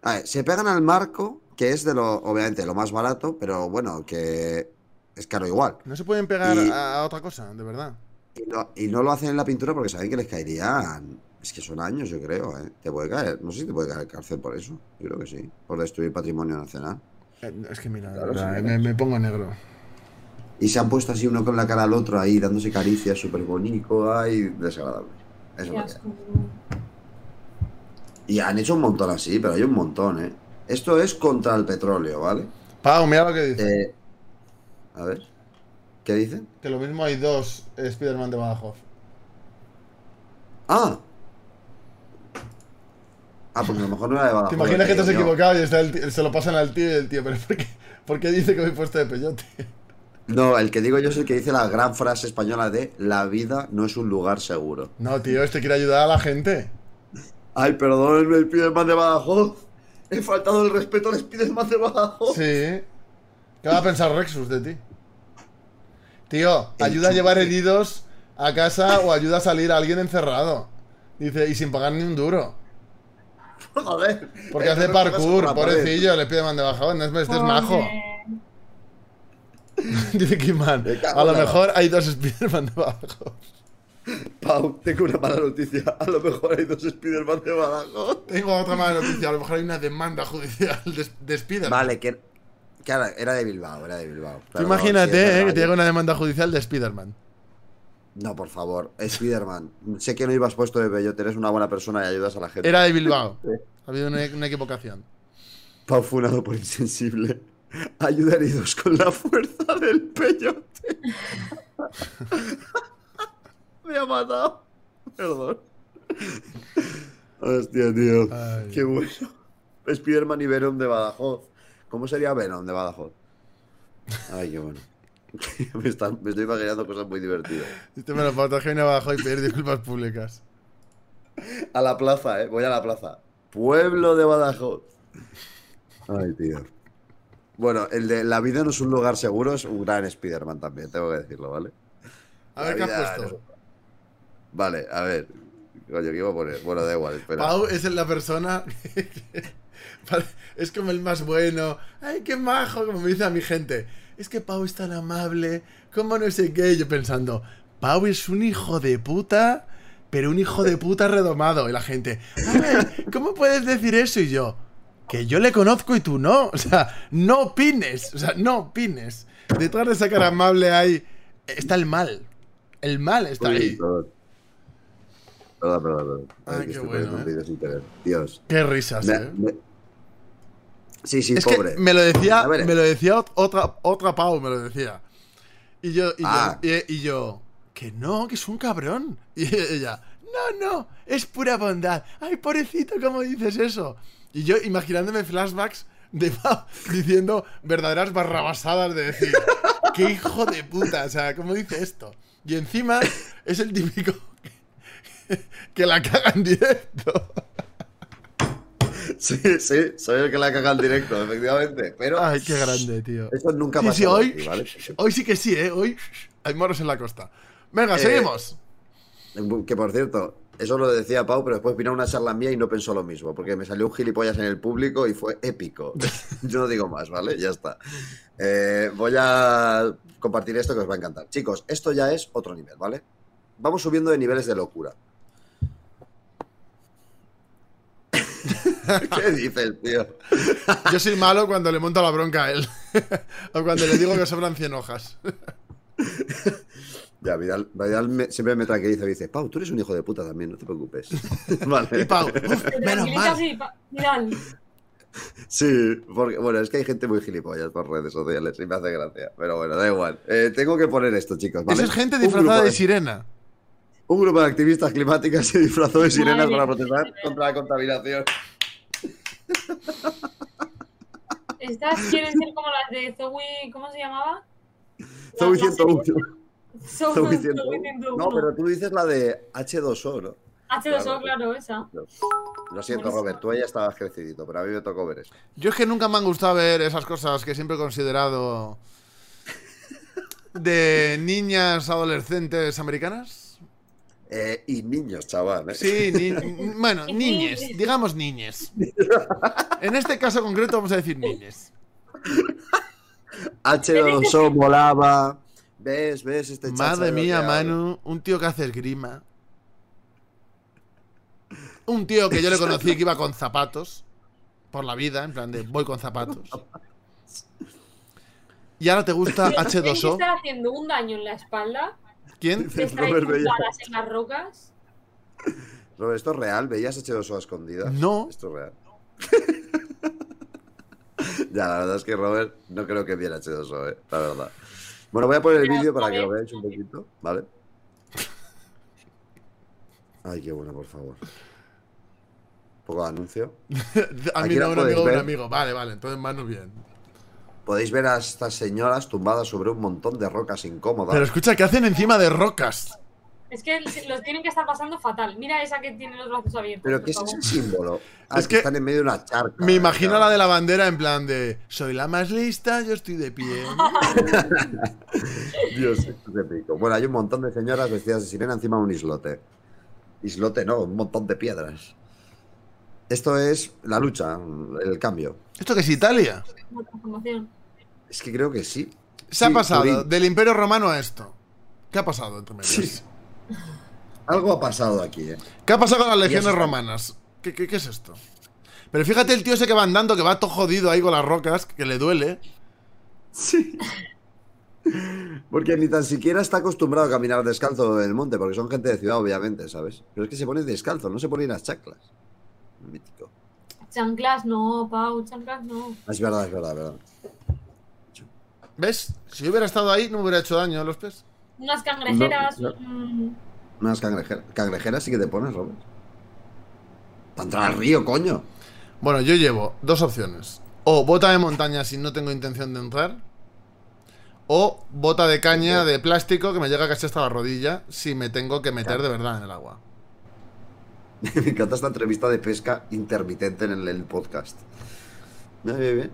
A ver, se pegan al marco, que es de lo, obviamente, lo más barato, pero bueno, que es caro igual.
No se pueden pegar
Y-
a, otra cosa, de verdad.
Y no, y no lo hacen en la pintura porque saben que les caerían. Es que son años, yo creo, ¿eh? Te puede caer. No sé si te puede caer cárcel por eso. Yo creo que sí. Por destruir patrimonio nacional.
Eh, Es que mira,
Claro,
verdad,
sí.
me, me pongo negro.
Y se han puesto así uno con la cara al otro ahí, dándose caricias, súper bonito, ay, desagradable. Eso Y han hecho un montón así, pero hay un montón, ¿eh? Esto es contra el petróleo, ¿vale?
Pau, mira lo que dice.
Eh, a ver. ¿Qué dicen?
Que lo mismo hay dos Spider-Man de Badajoz.
¡Ah! Ah, pues a lo mejor no era de Badajoz.
¿Te imaginas que te has equivocado y está el tío- se lo pasan al tío y el tío, pero ¿por qué, por qué dice que me he puesto de peyote?
No, el que digo yo es el que dice la gran frase española de la vida no es un lugar seguro.
No, tío, este quiere ayudar a la gente.
Ay, perdón, el Spiderman de Badajoz. He faltado el respeto al Spiderman de Badajoz.
Sí. ¿Qué va a pensar Rexus de ti? Tío, ayuda a llevar heridos a casa o ayuda a salir a alguien encerrado. Dice, y sin pagar ni un duro.
Joder.
Porque
Eh,
hace parkour, pobrecillo, le pide man de bajón, no es, este es majo. Dice Kiman, a lo mejor hay dos Spiderman de Badajoz.
Pau, tengo una mala noticia. A lo mejor hay dos Spiderman de Badajoz.
Tengo otra mala noticia, a lo mejor hay una demanda judicial de, de Spiderman.
Vale, que. Claro, era de Bilbao, era de Bilbao.
Imagínate, eh, que te llega una demanda judicial de Spiderman.
No, por favor, Spiderman. Sé que no ibas puesto de bello, eres una buena persona y ayudas a la gente.
Era de Bilbao. Ha habido una, una equivocación.
Pau funado por insensible. Ayuda heridos con la fuerza del peyote. Me ha matado. Perdón. Hostia, tío.
Ay.
Qué bueno. Spiderman y Venom de Badajoz. ¿Cómo sería Venom de Badajoz? Ay, qué bueno. me, están- me estoy imaginando cosas muy divertidas.
Este me lo traer abajo y pedir disculpas públicas.
A la plaza, eh. Voy a la plaza. Pueblo de Badajoz. Ay, tío. Bueno, el de La vida no es un lugar seguro es un gran Spider-Man también, tengo que decirlo, ¿vale?
A ver qué has puesto.
es- Vale, a ver. Coño, ¿qué iba a poner? Bueno, da igual, espera.
Pau es la persona es como el más bueno. ¡Ay, qué majo! Como me dice a mi gente. es que Pau es tan amable, ¿cómo no sé qué? Y yo pensando, Pau es un hijo de puta, pero un hijo de puta redomado. Y la gente, a ver, ¿cómo puedes decir eso? Y yo, que yo le conozco y tú no. O sea, no opines, o sea, no opines. Detrás de esa cara amable hay, está el mal. El mal está ahí.
Perdón, perdón. perdón.
Ay,
que
qué bueno, ¿eh?
Dios.
Qué risas,
Me-
eh.
me- Sí, sí,
Es
pobre.
que me lo decía,
ver.
me lo decía ot- otra, otra Pau, me lo decía. Y yo, y,
Ah.
yo, y, y yo, que no, que es un cabrón. Y ella, no, no, es pura bondad. Ay, pobrecito, ¿cómo dices eso? Y yo imaginándome flashbacks de Pau diciendo verdaderas barrabasadas de decir, qué hijo de puta, o sea, ¿cómo dice esto? Y encima es el típico que, la caga en directo.
Sí, sí, soy el que la caga en directo, efectivamente. Pero
Ay, qué grande, tío.
eso nunca
Sí, hoy,
aquí, ¿vale?
hoy sí que sí, ¿eh? Hoy hay moros en la costa. Venga,
Eh,
seguimos.
Que por cierto, eso lo decía Pau, pero después vino una charla mía y no pensó lo mismo, porque me salió un gilipollas en el público y fue épico. Yo no digo más, ¿vale? Ya está. Eh, voy a compartir esto que os va a encantar. Chicos, esto ya es otro nivel, ¿vale? Vamos subiendo de niveles de locura. ¿Qué dices, tío?
Yo soy malo cuando le monto la bronca a él. o cuando le digo que sobran 100 hojas.
Ya, Vidal, Vidal me- siempre me tranquiliza y dice, Pau, tú eres un hijo de puta también, no te preocupes. vale.
Y Pau, uf, menos mal.
pa- Vidal,
Sí, porque, bueno, es que hay gente muy gilipollas por redes sociales y me hace gracia. Pero bueno, da igual. Eh, tengo que poner esto, chicos. ¿vale?
Esa es gente disfrazada de sirena.
Un grupo de activistas climáticas se disfrazó de sirenas
Madre
para
mía.
protestar contra la contaminación.
estas quieren ser como las de Zoe, ¿cómo se llamaba?
Zoe
La- la
101.
serie-
Zoe
Zoe
101.
101.
No, pero tú dices la de H2O, ¿no?
H2O,
claro.
claro, esa.
Lo siento. Robert, tú ya estabas crecidito, pero a mí me tocó ver eso.
Yo es que nunca me han gustado ver esas cosas que siempre he considerado de niñas adolescentes americanas.
Eh, y niños, chaval. ¿eh?
Sí, ni- bueno, niñes, digamos niñes. En este caso concreto vamos a decir niñes.
H2O molaba. ¿Ves? ¿Ves? Este
Madre mía. Manu, un tío que hace esgrima. Un tío que yo le conocí que iba con zapatos por la vida, en plan de voy con zapatos. Y ahora te gusta
¿Quién te
H2O.
está haciendo un daño en la espalda?
¿Quién?
¿Te está
Robert Bella.
balas en las rocas?
Robert, ¿esto es real? ¿Veías H2O a escondidas?
No.
Esto es real. ya, la verdad es que Robert no creo que viera H2O, eh, la verdad. Bueno, voy a poner el vídeo para que lo veáis un poquito, ¿vale? Ay, qué bueno, por favor. Un poco de anuncio.
A mí no, un amigo, un amigo. Vale, vale, entonces Manu bien.
Podéis ver a estas señoras tumbadas sobre un montón de rocas incómodas.
Pero escucha, ¿qué hacen encima de rocas?
Es que los tienen que estar pasando fatal. Mira esa que tiene los brazos abiertos.
¿Pero qué es ese símbolo? Ah,
Es
es
que
que están en medio de una charca.
Me imagino
claro.
la de la bandera en plan de soy la más lista, yo estoy de pie.
Dios, esto es épico. Bueno, hay un montón de señoras vestidas de sirena encima de un islote. Islote, no, un montón de piedras. Esto es la lucha, el cambio.
¿Esto qué es Italia?
Es que creo que sí.
Se ha pasado
Turín.
del Imperio Romano a esto. ¿Qué ha pasado entre medias?
Sí. Algo ha pasado aquí, ¿eh?
¿Qué ha pasado con las legiones romanas? ¿Qué, qué, qué es esto? Pero fíjate el tío ese que va andando, que va todo jodido ahí con las rocas, que le duele.
Sí. Porque ni tan siquiera está acostumbrado a caminar descalzo en el monte, porque son gente de ciudad, obviamente, ¿sabes? Pero es que se pone descalzo, no se pone las chaclas. Mítico.
Chanclas no, Pau, chanclas no.
Es verdad, es verdad, es verdad.
¿Ves? Si hubiera estado ahí, no me hubiera hecho daño a los pies.
Unas cangrejeras.
No, no.
mm,
Unas cangrejeras. Cangrejeras sí que te pones, Robert. Para entrar al río, coño.
Bueno, yo llevo dos opciones. O bota de montaña si no tengo intención de entrar. O bota de caña de plástico que me llega casi hasta la rodilla si me tengo que meter de verdad en el agua.
Me encanta esta entrevista de pesca intermitente en el, el podcast. Bien, bien, bien.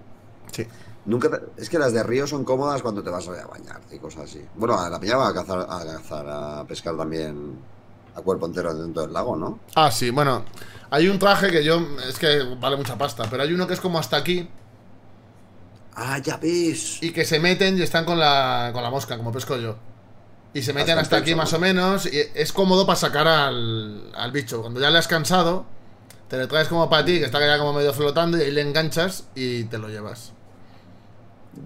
Sí.
Nunca te- Es que las de río son cómodas cuando te vas a bañarte y cosas así. Bueno, a la mía va a cazar, a cazar, a pescar también a cuerpo entero dentro del lago, ¿no?
Ah, sí, bueno. Hay un traje que yo. Es que vale mucha pasta, pero hay uno que es como hasta aquí.
Ah, ya ves.
Y que se meten y están con la, con la mosca, como pesco yo. Y se meten
Hasta
aquí más o menos. Y es cómodo para sacar al, al bicho. Cuando ya le has cansado, te le traes como para ti, que está ya como medio flotando, y ahí le enganchas y te lo llevas.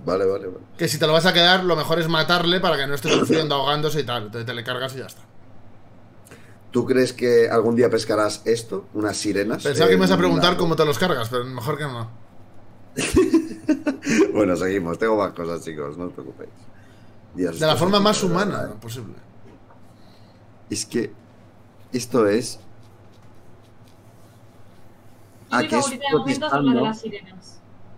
Vale, vale, vale.
Que si te lo vas a quedar, lo mejor es matarle para que no esté sufriendo, ahogándose y tal. Entonces te le cargas y ya está.
¿Tú crees que algún día pescarás esto? ¿Unas sirenas?
Pensaba que me ibas a preguntar
una-
cómo te los cargas, pero mejor que no.
Bueno, seguimos. Tengo más cosas, chicos. No os preocupéis. Dios,
De la forma más humana
verdad.
posible.
Es que esto es. Ah, que es
de las.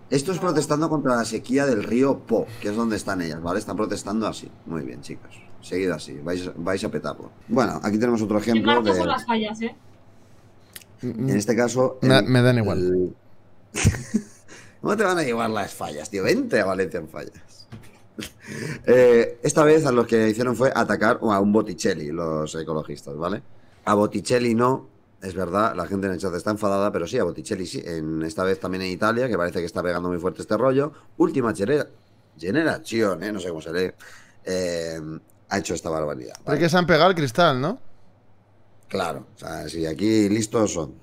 Esto es protestando contra la sequía del río Po, que es donde están ellas, ¿vale? Están protestando así. Muy bien, chicos. Seguid así, vais, vais a petarlo. Bueno, aquí tenemos otro ejemplo de.
son las fallas, ¿eh?
En este caso.
Me-
el-
me dan igual.
el- ¿Cómo te van a llevar las fallas, tío? Vente a Valencia en fallas. Eh, esta vez a los que hicieron fue atacar a un Botticelli, los ecologistas, ¿vale? A Botticelli no, es verdad, la gente en el chat está enfadada, pero sí, a Botticelli sí. En, esta vez también en Italia, que parece que está pegando muy fuerte este rollo. Última genera- generación, ¿eh? No sé cómo se lee. eh, ha hecho esta barbaridad.
Pero
¿vale?
que se han pegado el cristal, ¿no?
Claro, o sea, si aquí listos son.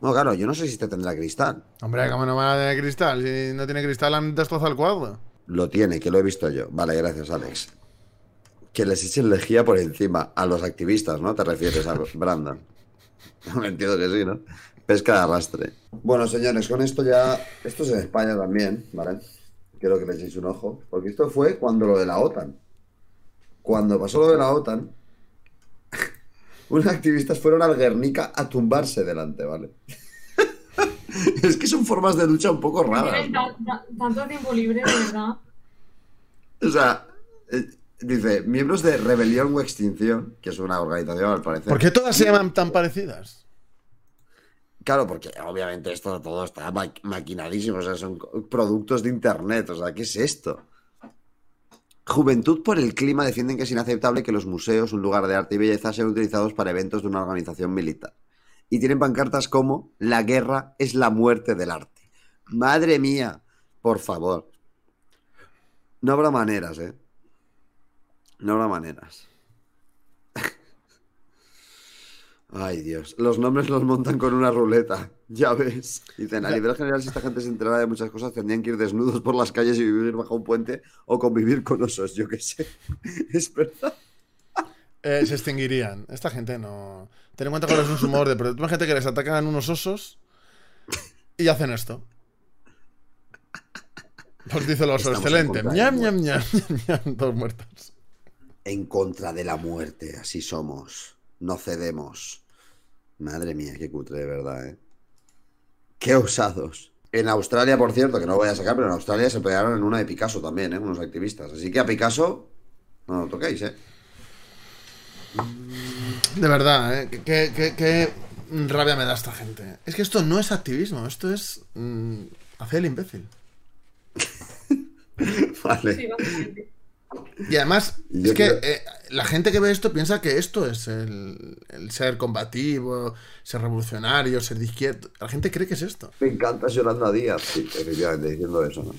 Bueno, claro, yo no sé si este tendrá cristal.
Hombre, ¿cómo no van a tener cristal? Si no tiene cristal, han destrozado el cuadro.
Lo tiene, que lo he visto yo. Vale, gracias, Alex. Que les echen lejía por encima a los activistas, ¿no? Te refieres a Brandon. Me entiendo que sí, ¿no? Pesca de arrastre. Bueno, señores, con esto ya. Esto es en España también, ¿vale? Quiero que le echéis un ojo. Porque esto fue cuando lo de la OTAN. Cuando pasó lo de la OTAN, unos activistas fueron al Guernica a tumbarse delante, ¿vale? es que son formas de lucha un poco raras.
Tienes
¿no?
ta- ta- tanto tiempo libre, de verdad.
O sea, eh, dice, miembros de Rebelión o Extinción, que es una organización al parecer.
¿Por qué todas se llaman tan parecidas?
Claro, porque obviamente esto todo está ma- maquinadísimo, o sea, son productos de internet, o sea, ¿qué es esto? Juventud por el clima defienden que es inaceptable que los museos, un lugar de arte y belleza, sean utilizados para eventos de una organización militar. Y tienen pancartas como La guerra es la muerte del arte. Madre mía, por favor. No habrá maneras, ¿eh? No habrá maneras. Ay, Dios. Los nombres los montan con una ruleta. Ya ves. Dicen, a nivel general, si esta gente se enterara de muchas cosas, tendrían que ir desnudos por las calles y vivir bajo un puente o convivir con osos, yo qué sé. Es verdad.
Eh, se extinguirían. Esta gente no. Ten en cuenta cuál es su humor de. Pero gente que les atacan unos osos y hacen esto. Pues dice el oso,
Estamos
excelente. Ñam, ñam, ñam, ñam, ñam, Todos muertos.
En contra de la muerte, así somos. No cedemos. Madre mía, qué cutre, de verdad, ¿eh? Qué osados. En Australia, por cierto, que no voy a sacar, pero en Australia se pegaron en una de Picasso también, ¿eh? Unos activistas. Así que a Picasso no lo toquéis, ¿eh?
De verdad, ¿eh? Qué, qué- qué rabia me da esta gente. Es que esto no es activismo, esto es. mm, hacer el imbécil.
Vale.
Sí, básicamente.
Y además,
Yo
es que eh, la gente que ve esto piensa que esto es el, el ser combativo, ser revolucionario, ser de izquierda. La gente cree que es esto.
Me encanta llorando a Díaz. Sí, efectivamente, diciendo eso, ¿no?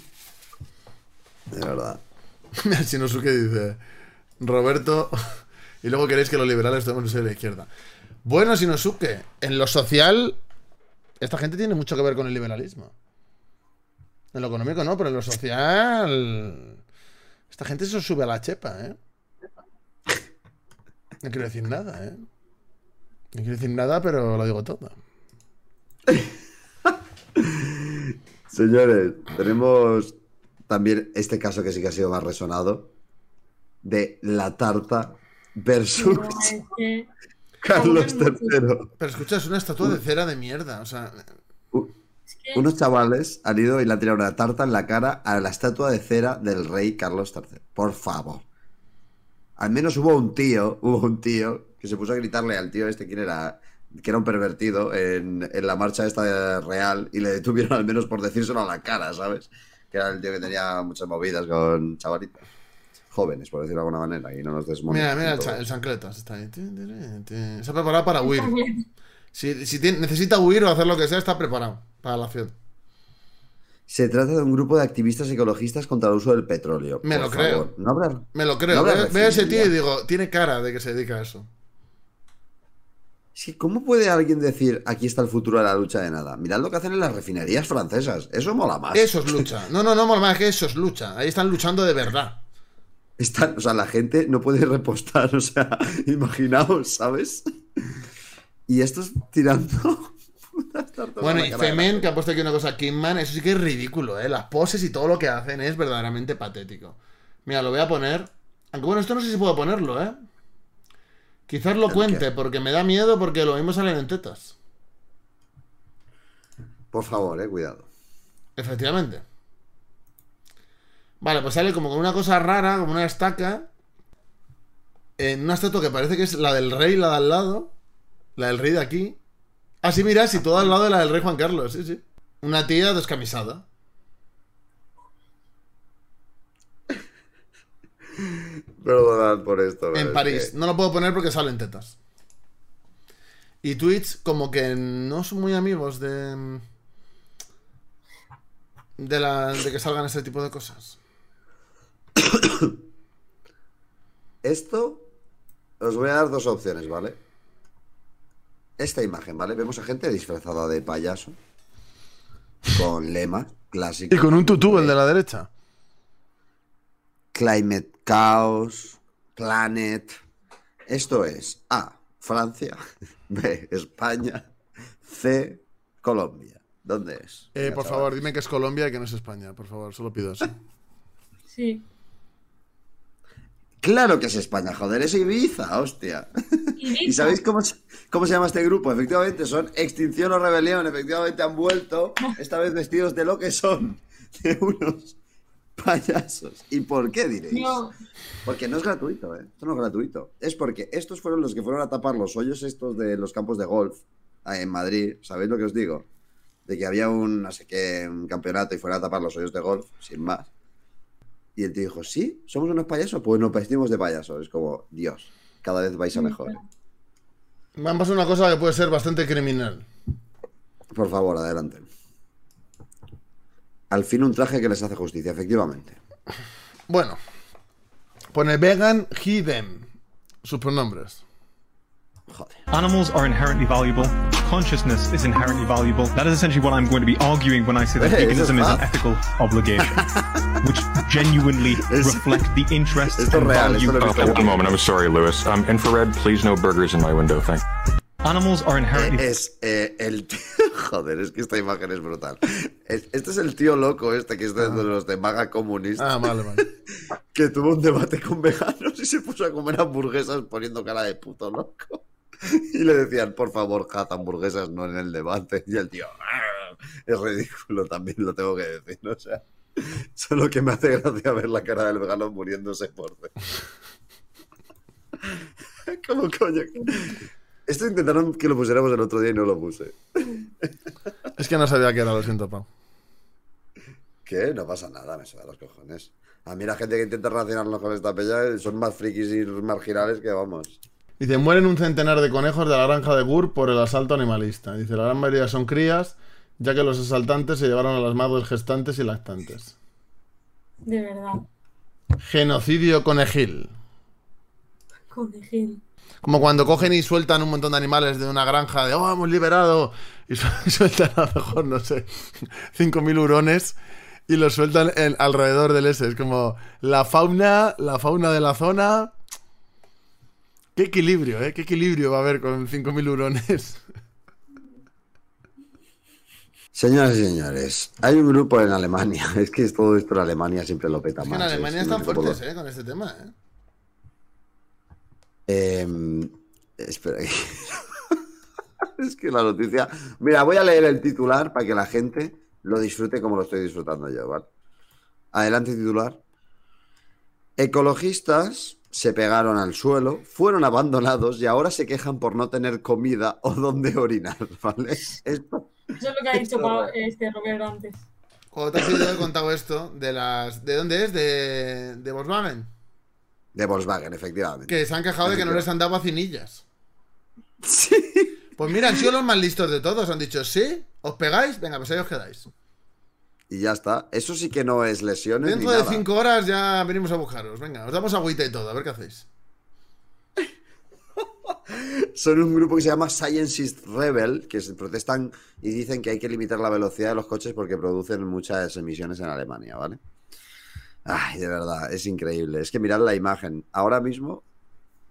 De verdad.
Mira, Shinosuke dice: Roberto, y luego queréis que los liberales ser de la izquierda. Bueno, Shinosuke, en lo social, esta gente tiene mucho que ver con el liberalismo. En lo económico no, pero en lo social. Esta gente se sube a la chepa, ¿eh? No quiero decir nada, ¿eh? No quiero decir nada, pero lo digo todo.
Señores, tenemos también este caso que sí que ha sido más resonado. De la tarta versus
Pero es que-
Carlos III.
Pero escucha, es una estatua de cera de mierda. O sea,
Unos chavales han ido y le han tirado una tarta en la cara a la estatua de cera del rey Carlos III. Por favor. Al menos hubo un tío, hubo un tío que se puso a gritarle al tío este, ¿quién era? Que era un pervertido en, en la marcha esta de real y le detuvieron al menos por decírselo a la cara, ¿sabes? Que era el tío que tenía muchas movidas con chavalitas. Jóvenes, por decirlo de alguna manera, y no nos desmonetizan
mira, mira el, el chancletas. Está ahí. Se ha preparado para huir. Si, si tiene- necesita huir o hacer lo que sea, está preparado para la acción.
Se trata de un grupo de activistas ecologistas contra el uso del petróleo.
Me
Por
lo creo.
favor, No habrá...
Me lo creo.
No
veo, ese tío y digo, tiene cara de que se dedica a eso.
Es que, ¿cómo puede alguien decir aquí está el futuro de la lucha de nada? Mirad lo que hacen en las refinerías francesas. Eso mola más.
Eso es lucha. No, no, no, mola más que eso es lucha. Ahí están luchando de verdad.
Están- o sea, la gente no puede repostar. O sea, imaginaos, ¿sabes? Y estos tirando.
Bueno, y Femen, que ha puesto aquí una cosa, Kingman, eso sí que es ridículo, ¿eh? Las poses y todo lo que hacen es verdaderamente patético. Mira, lo voy a poner. Aunque bueno, esto no sé si puedo ponerlo, ¿eh? Quizás lo
¿El
cuente, porque me da miedo porque lo mismo salen en tetas.
Por favor, eh, cuidado.
Efectivamente. Vale, pues sale como con una cosa rara, como una estaca. En una estatua que parece que es la del rey, la de al lado. La del rey de aquí. Ah, sí, mira, sí, todo al lado de la del rey Juan Carlos, sí, sí. Una tía descamisada.
Perdonad por esto.
En París.
que-
No lo puedo poner porque salen tetas. Y Twitch, como que no son muy amigos de. De, la, de que salgan ese tipo de cosas.
Esto. Os voy a dar dos opciones, ¿vale? Esta imagen, ¿vale? Vemos a gente disfrazada de payaso. Con lema clásico.
Y con un tutú, el de la derecha.
Climate Chaos, Planet. Esto es A, Francia, B, España, C, Colombia. ¿Dónde es?
Eh, por favor, dime que es Colombia y que no es España, por favor, solo pido eso.
Sí.
Claro que es España, joder, es Ibiza, hostia.
Ibiza.
¿Y sabéis cómo, se- cómo se llama este grupo? Efectivamente, son Extinción o Rebelión. Efectivamente han vuelto, esta vez vestidos de lo que son, de unos payasos. ¿Y por qué diréis?
No,
Porque no es gratuito, ¿eh? Esto no es gratuito. Es porque estos fueron los que fueron a tapar los hoyos estos de los campos de golf en Madrid. ¿Sabéis lo que os digo? De que había un, no sé qué, un campeonato y fueron a tapar los hoyos de golf, sin más. Y el tío dijo, ¿sí? ¿Somos unos payasos? Pues nos vestimos de payasos. Es como, Dios, cada vez vais a mejor.
Me han pasado una cosa que puede ser bastante criminal.
Por favor, adelante. Al fin un traje que les hace justicia, efectivamente.
Bueno, pone vegan, he, them. Sus pronombres.
Joder.
Animals are inherently valuable. Consciousness is inherently valuable. That is essentially what I'm going to be arguing when I say that
Hey, this is
veganism is an ethical obligation, which genuinely reflect the interests and
real,
value
visto
Uh, one moment, I'm sorry, Lewis. Um, infrared, please no burgers in my window, thank.
Animals are inherently
Es eh, el tío... Joder, es que esta imagen es brutal. Es- este es el tío loco este que es de los de maga comunista
Ah, vale, vale.
que tuvo un debate con veganos y se puso a comer hamburguesas poniendo cara de puto loco. Y le decían, por favor, haz hamburguesas, no en el debate. Y el tío, "Ah". es ridículo también, lo tengo que decir. O sea, solo que me hace gracia ver la cara del vegano muriéndose por. ¿Cómo coño? Esto intentaron que lo pusiéramos el otro día y no lo puse.
Es que no sabía que era, lo siento, Pau.
¿Qué? No pasa nada, me suda los cojones. A mí la gente que intenta relacionarnos con esta pella son más frikis y marginales que vamos.
Dice, mueren un centenar de conejos de la granja de Gur por el asalto animalista. Dice, la gran mayoría son crías, ya que los asaltantes se llevaron a las madres gestantes y lactantes.
de verdad.
Genocidio conejil.
Conejil.
Como cuando cogen y sueltan un montón de animales de una granja de, oh, hemos liberado. Y su- sueltan a lo mejor, no sé, 5.000 hurones y los sueltan en- alrededor del ese. Es como la fauna, la fauna de la zona. Qué equilibrio, ¿eh? Qué equilibrio va a haber con 5.000 hurones.
Señoras y señores, hay un grupo en Alemania. Es que todo esto en Alemania siempre lo peta
Es que
más.
en Alemania
es-
están fuertes,
lo-
¿eh? Con este tema, ¿eh?
Em, espera. es que la noticia. Mira, voy a leer el titular para que la gente lo disfrute como lo estoy disfrutando yo, ¿vale? Adelante, titular. Ecologistas se pegaron al suelo, fueron abandonados y ahora se quejan por no tener comida o dónde orinar, ¿vale? Esto.
Eso es lo que ha dicho este Roberto antes.
Cuando te has ido, he contado esto de las... ¿De dónde es? De, de Volkswagen.
De Volkswagen, efectivamente.
Que se han quejado de que no les han dado vacinillas.
Sí.
Pues mira, han sido los más listos de todos. Han dicho, ¿sí? ¿Os pegáis? Venga, pues ahí os quedáis.
Y ya está. Eso sí que no es lesiones.
Dentro
ni
de
nada.
cinco horas ya venimos a buscaros. Venga, os damos agüita y todo, a ver qué hacéis.
Son un grupo que se llama Scientist Rebel, que se protestan y dicen que hay que limitar la velocidad de los coches porque producen muchas emisiones en Alemania, ¿vale? Ay, de verdad, es increíble. Es que mirad la imagen. Ahora mismo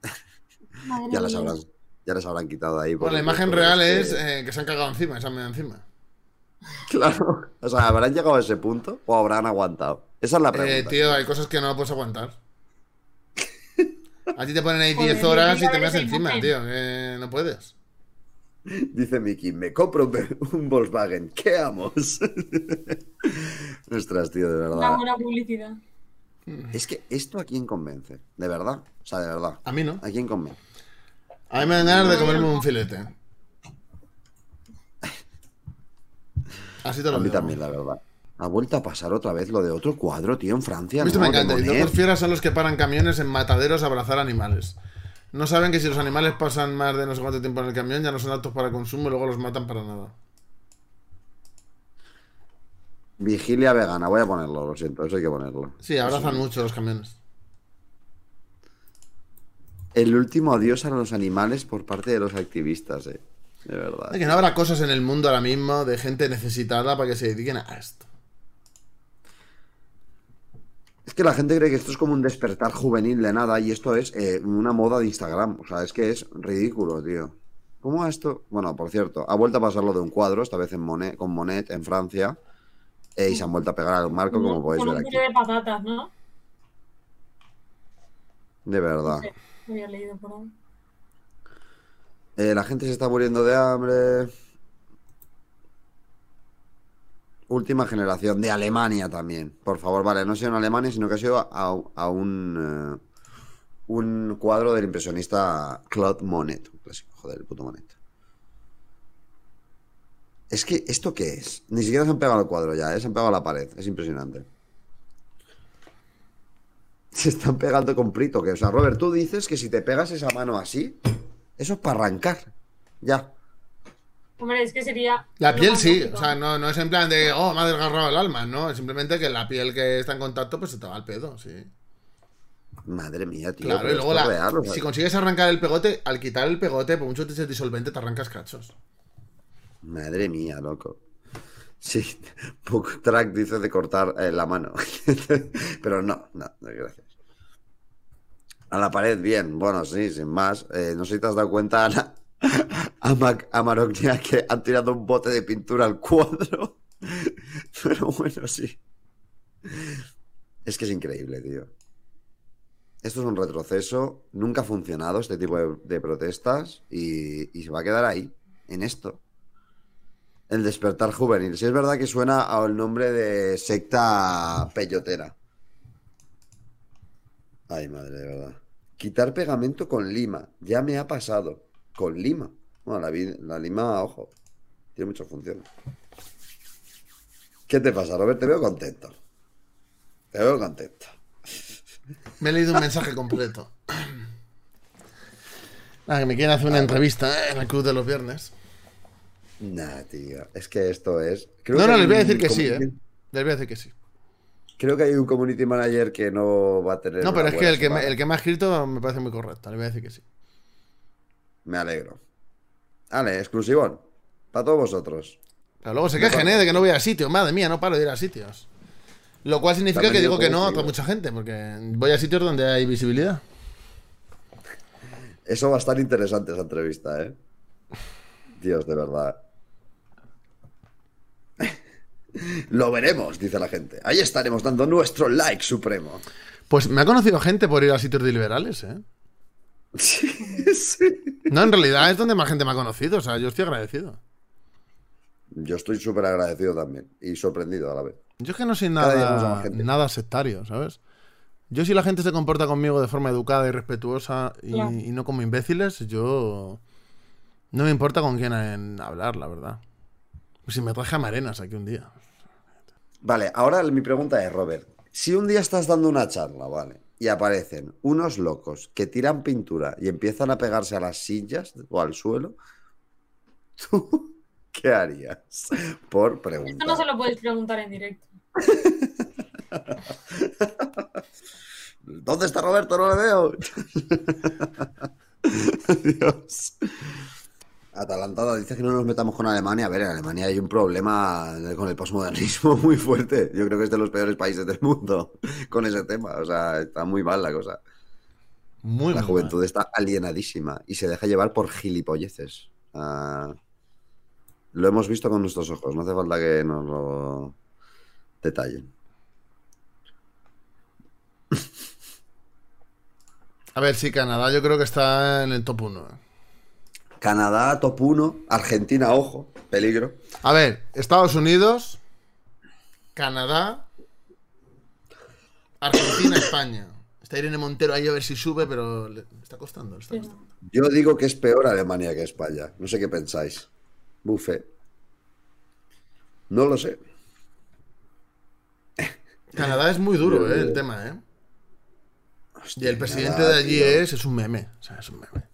Madre
ya las habrán, ya las habrán quitado ahí.
Bueno, la imagen real
que-
es eh, que se han cagado encima, se han meado encima.
Claro. O sea, ¿habrán llegado a ese punto o habrán aguantado? Esa es la pregunta.
Eh, tío, hay cosas que no puedes aguantar. A ti te ponen ahí
Joder,
10 horas y te
esa
encima,
imagen.
tío. no puedes.
Dice Miki, me compro un, un Volkswagen. ¿Qué amos? Ostras, tío, de
Una
verdad.
buena publicidad.
Es que esto a quién convence. De verdad. O sea, de verdad.
A mí no.
¿A quién convence?
A mí me dan ganas de comerme un filete. Así te lo
A mí
digo.
también, la verdad. Ha vuelto a pasar otra vez lo de otro cuadro, tío, en Francia.
Esto
¿no?
me encanta. Y dos fieras son los que paran camiones en mataderos a abrazar animales. No saben que si los animales pasan más de no sé cuánto tiempo en el camión ya no son aptos para consumo y luego los matan para nada.
Vigilia vegana, voy a ponerlo, lo siento, eso hay que ponerlo.
Sí, abrazan mucho los camiones.
El último adiós a los animales por parte de los activistas, eh. De verdad.
Es que no habrá cosas en el mundo ahora mismo de gente necesitada para que se dediquen a esto.
Es que la gente cree que esto es como un despertar juvenil de nada y esto es eh, una moda de Instagram. O sea, es que es ridículo, tío. ¿Cómo esto? Bueno, por cierto, ha vuelto a pasar lo de un cuadro, esta vez en Monet, con Monet en Francia. eh, y se han vuelto a pegar al marco, como podéis ver
un
aquí.
de patatas, ¿no?
De verdad.
Lo había leído por ahí.
Eh, la gente se está muriendo de hambre. Última generación de Alemania también. Por favor, vale, no ha sido en Alemania, sino que ha sido a, un, eh, un cuadro del impresionista Claude Monet. Un clásico, joder, el puto Monet. Es que, ¿esto qué es? Ni siquiera se han pegado al cuadro ya, ¿eh? se han pegado a la pared. Es impresionante. Se están pegando con Prito. Que, o sea, Robert, tú dices que si te pegas esa mano así, eso es para arrancar. Ya.
Hombre, es que sería.
La piel sí,
lógico.
o sea, no, no es en plan de, oh, me ha desgarrado el alma, no, es simplemente que la piel que está en contacto pues se te va al pedo, sí.
Madre mía, tío.
Claro, y luego la-
real, sea,
si consigues arrancar el pegote, al quitar el pegote, por mucho que te disolvente, te arrancas cachos.
Madre mía, loco. Sí, Puck Track dice de cortar eh, la mano. Pero no, no, no, gracias. A la pared, bien. Bueno, sí, sin más. Eh, no sé si te has dado cuenta, Ana, a, Mac- que han tirado un bote de pintura al cuadro. Pero bueno, sí. Es que es increíble, tío. Esto es un retroceso. Nunca ha funcionado este tipo de, protestas y, se va a quedar ahí, en esto. El despertar juvenil. Si es verdad que suena al nombre de secta peyotera. Ay, madre, de verdad. Quitar pegamento con lima. Ya me ha pasado. Con lima. Bueno, la, la lima, ojo. Tiene muchas funciones. ¿Qué te pasa, Robert? Te veo contento. Te veo contento.
Me he leído un mensaje completo. Ah, que me quieren hacer una entrevista ¿eh? en el club de los viernes.
Nah, tío. Es que esto es. creo
No,
que
no, les voy a decir que sí, ¿eh? Les voy a decir que sí.
Creo que hay un community manager que no va a tener.
No, pero es que el que, me, el que me ha escrito me parece muy correcto. Le voy a decir que sí.
Me alegro. Vale, exclusivón. Para todos vosotros.
Pero luego se quejen, ¿eh? De que no voy a sitios. Madre mía, no paro de ir a sitios. Lo cual significa que digo que no a mucha gente, porque voy a sitios donde hay visibilidad.
Eso va a estar interesante esa entrevista, ¿eh? Dios, de verdad. Lo veremos, dice la gente. Ahí estaremos dando nuestro like supremo.
Pues me ha conocido gente por ir a sitios de liberales, ¿eh?
Sí, sí.
No, en realidad es donde más gente me ha conocido. O sea, yo estoy agradecido.
Yo estoy súper agradecido también. Y sorprendido a la vez.
Yo es que no soy nada, nada sectario, ¿sabes? Yo si la gente se comporta conmigo de forma educada y respetuosa y,
Claro.
y no como imbéciles, yo no me importa con quién hablar, la verdad. Si me traje a Marenas aquí un día.
Vale, ahora mi pregunta es, Robert. Si un día estás dando una charla, ¿vale? Y aparecen unos locos que tiran pintura y empiezan a pegarse a las sillas o al suelo, ¿tú ¿Qué harías? Por
Esto no
preguntar.
se lo podéis preguntar en directo.
¿Dónde está Roberto? No le veo. Dios. Atalantada dice que no nos metamos con Alemania. A ver, en Alemania hay un problema con el posmodernismo muy fuerte. Yo creo que es de los peores países del mundo con ese tema. O sea, está muy mal la cosa.
Muy
La
muy
juventud
mal.
está alienadísima y se deja llevar por gilipolleces. Ah, lo hemos visto con nuestros ojos, no hace falta que nos lo detallen.
A ver, sí, Canadá yo creo que está en el top 1.
Canadá, top 1. Argentina, ojo, peligro.
A ver, Estados Unidos, Canadá, Argentina, España. Está Irene Montero ahí a ver si sube, pero le está costando. le está costando.
Yo digo que es peor Alemania que España. No sé qué pensáis. Bufe. No lo sé.
Canadá es muy duro, ¿eh? El tema, ¿eh? Y el presidente
Canadá,
de allí
tío.
es, es un meme. O sea, es un meme.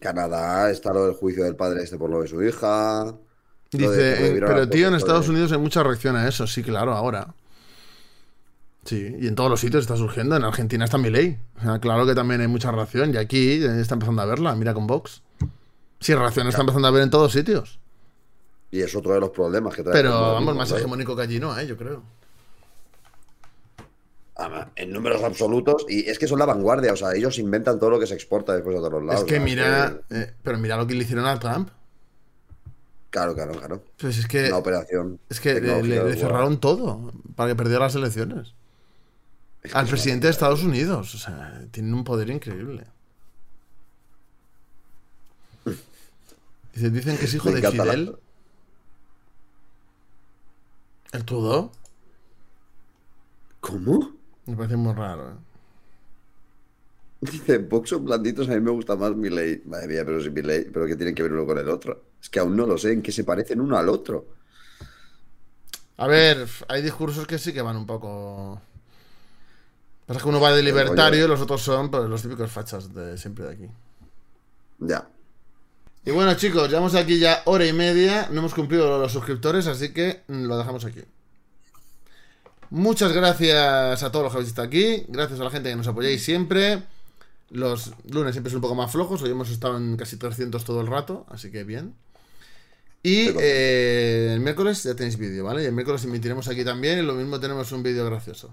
Canadá está lo del juicio del padre este por lo de su hija. De
Dice, pero tío, en Estados
de-
Unidos hay mucha reacción a eso. Sí, claro, ahora. Sí, y en todos los sitios está surgiendo. En Argentina está mi ley. O sea, claro que también hay mucha reacción. Y aquí eh, está empezando a verla. Mira con Vox. Sí, reacción está empezando a ver en todos sitios.
Y es otro de los problemas que trae.
Pero
el
vamos, más hegemónico que allí no, ¿eh? Yo creo.
En números absolutos. Y es que son la vanguardia. O sea, ellos inventan todo lo que se exporta después a todos lados.
es que
¿no?
mira, eh, pero mira lo que le hicieron a Trump.
Claro, claro, claro.
Pues es que,
Una operación.
es que le, cerraron todo para que perdiera las elecciones.
Es que
Al
es
presidente de Estados Unidos. O sea, tienen un poder increíble. Dice- Dicen que es hijo
Me
de
la-
Fidel. ¿El Trudeau?
¿Cómo?
Me parece muy raro. ¿eh?
Dice, Vox son blanditos, a mí me gusta más mi ley. Madre mía, pero si mi ley, pero que tienen que ver uno con el otro. Es que aún no lo sé en qué se parecen uno al otro.
A ver, hay discursos que sí que van un poco. Pasa que uno va de libertario y los otros son pues, los típicos fachas de siempre de aquí.
Ya.
Y bueno, chicos, llevamos aquí ya hora y media. No hemos cumplido los suscriptores, así que lo dejamos aquí. Muchas gracias a todos los que habéis estado aquí. Gracias a la gente que nos apoyáis siempre. Los lunes siempre son un poco más flojos. Hoy hemos estado en casi 300 todo el rato, así que bien. Y eh, el miércoles ya tenéis vídeo, ¿vale? Y el miércoles emitiremos aquí también. Y lo mismo tenemos un vídeo gracioso.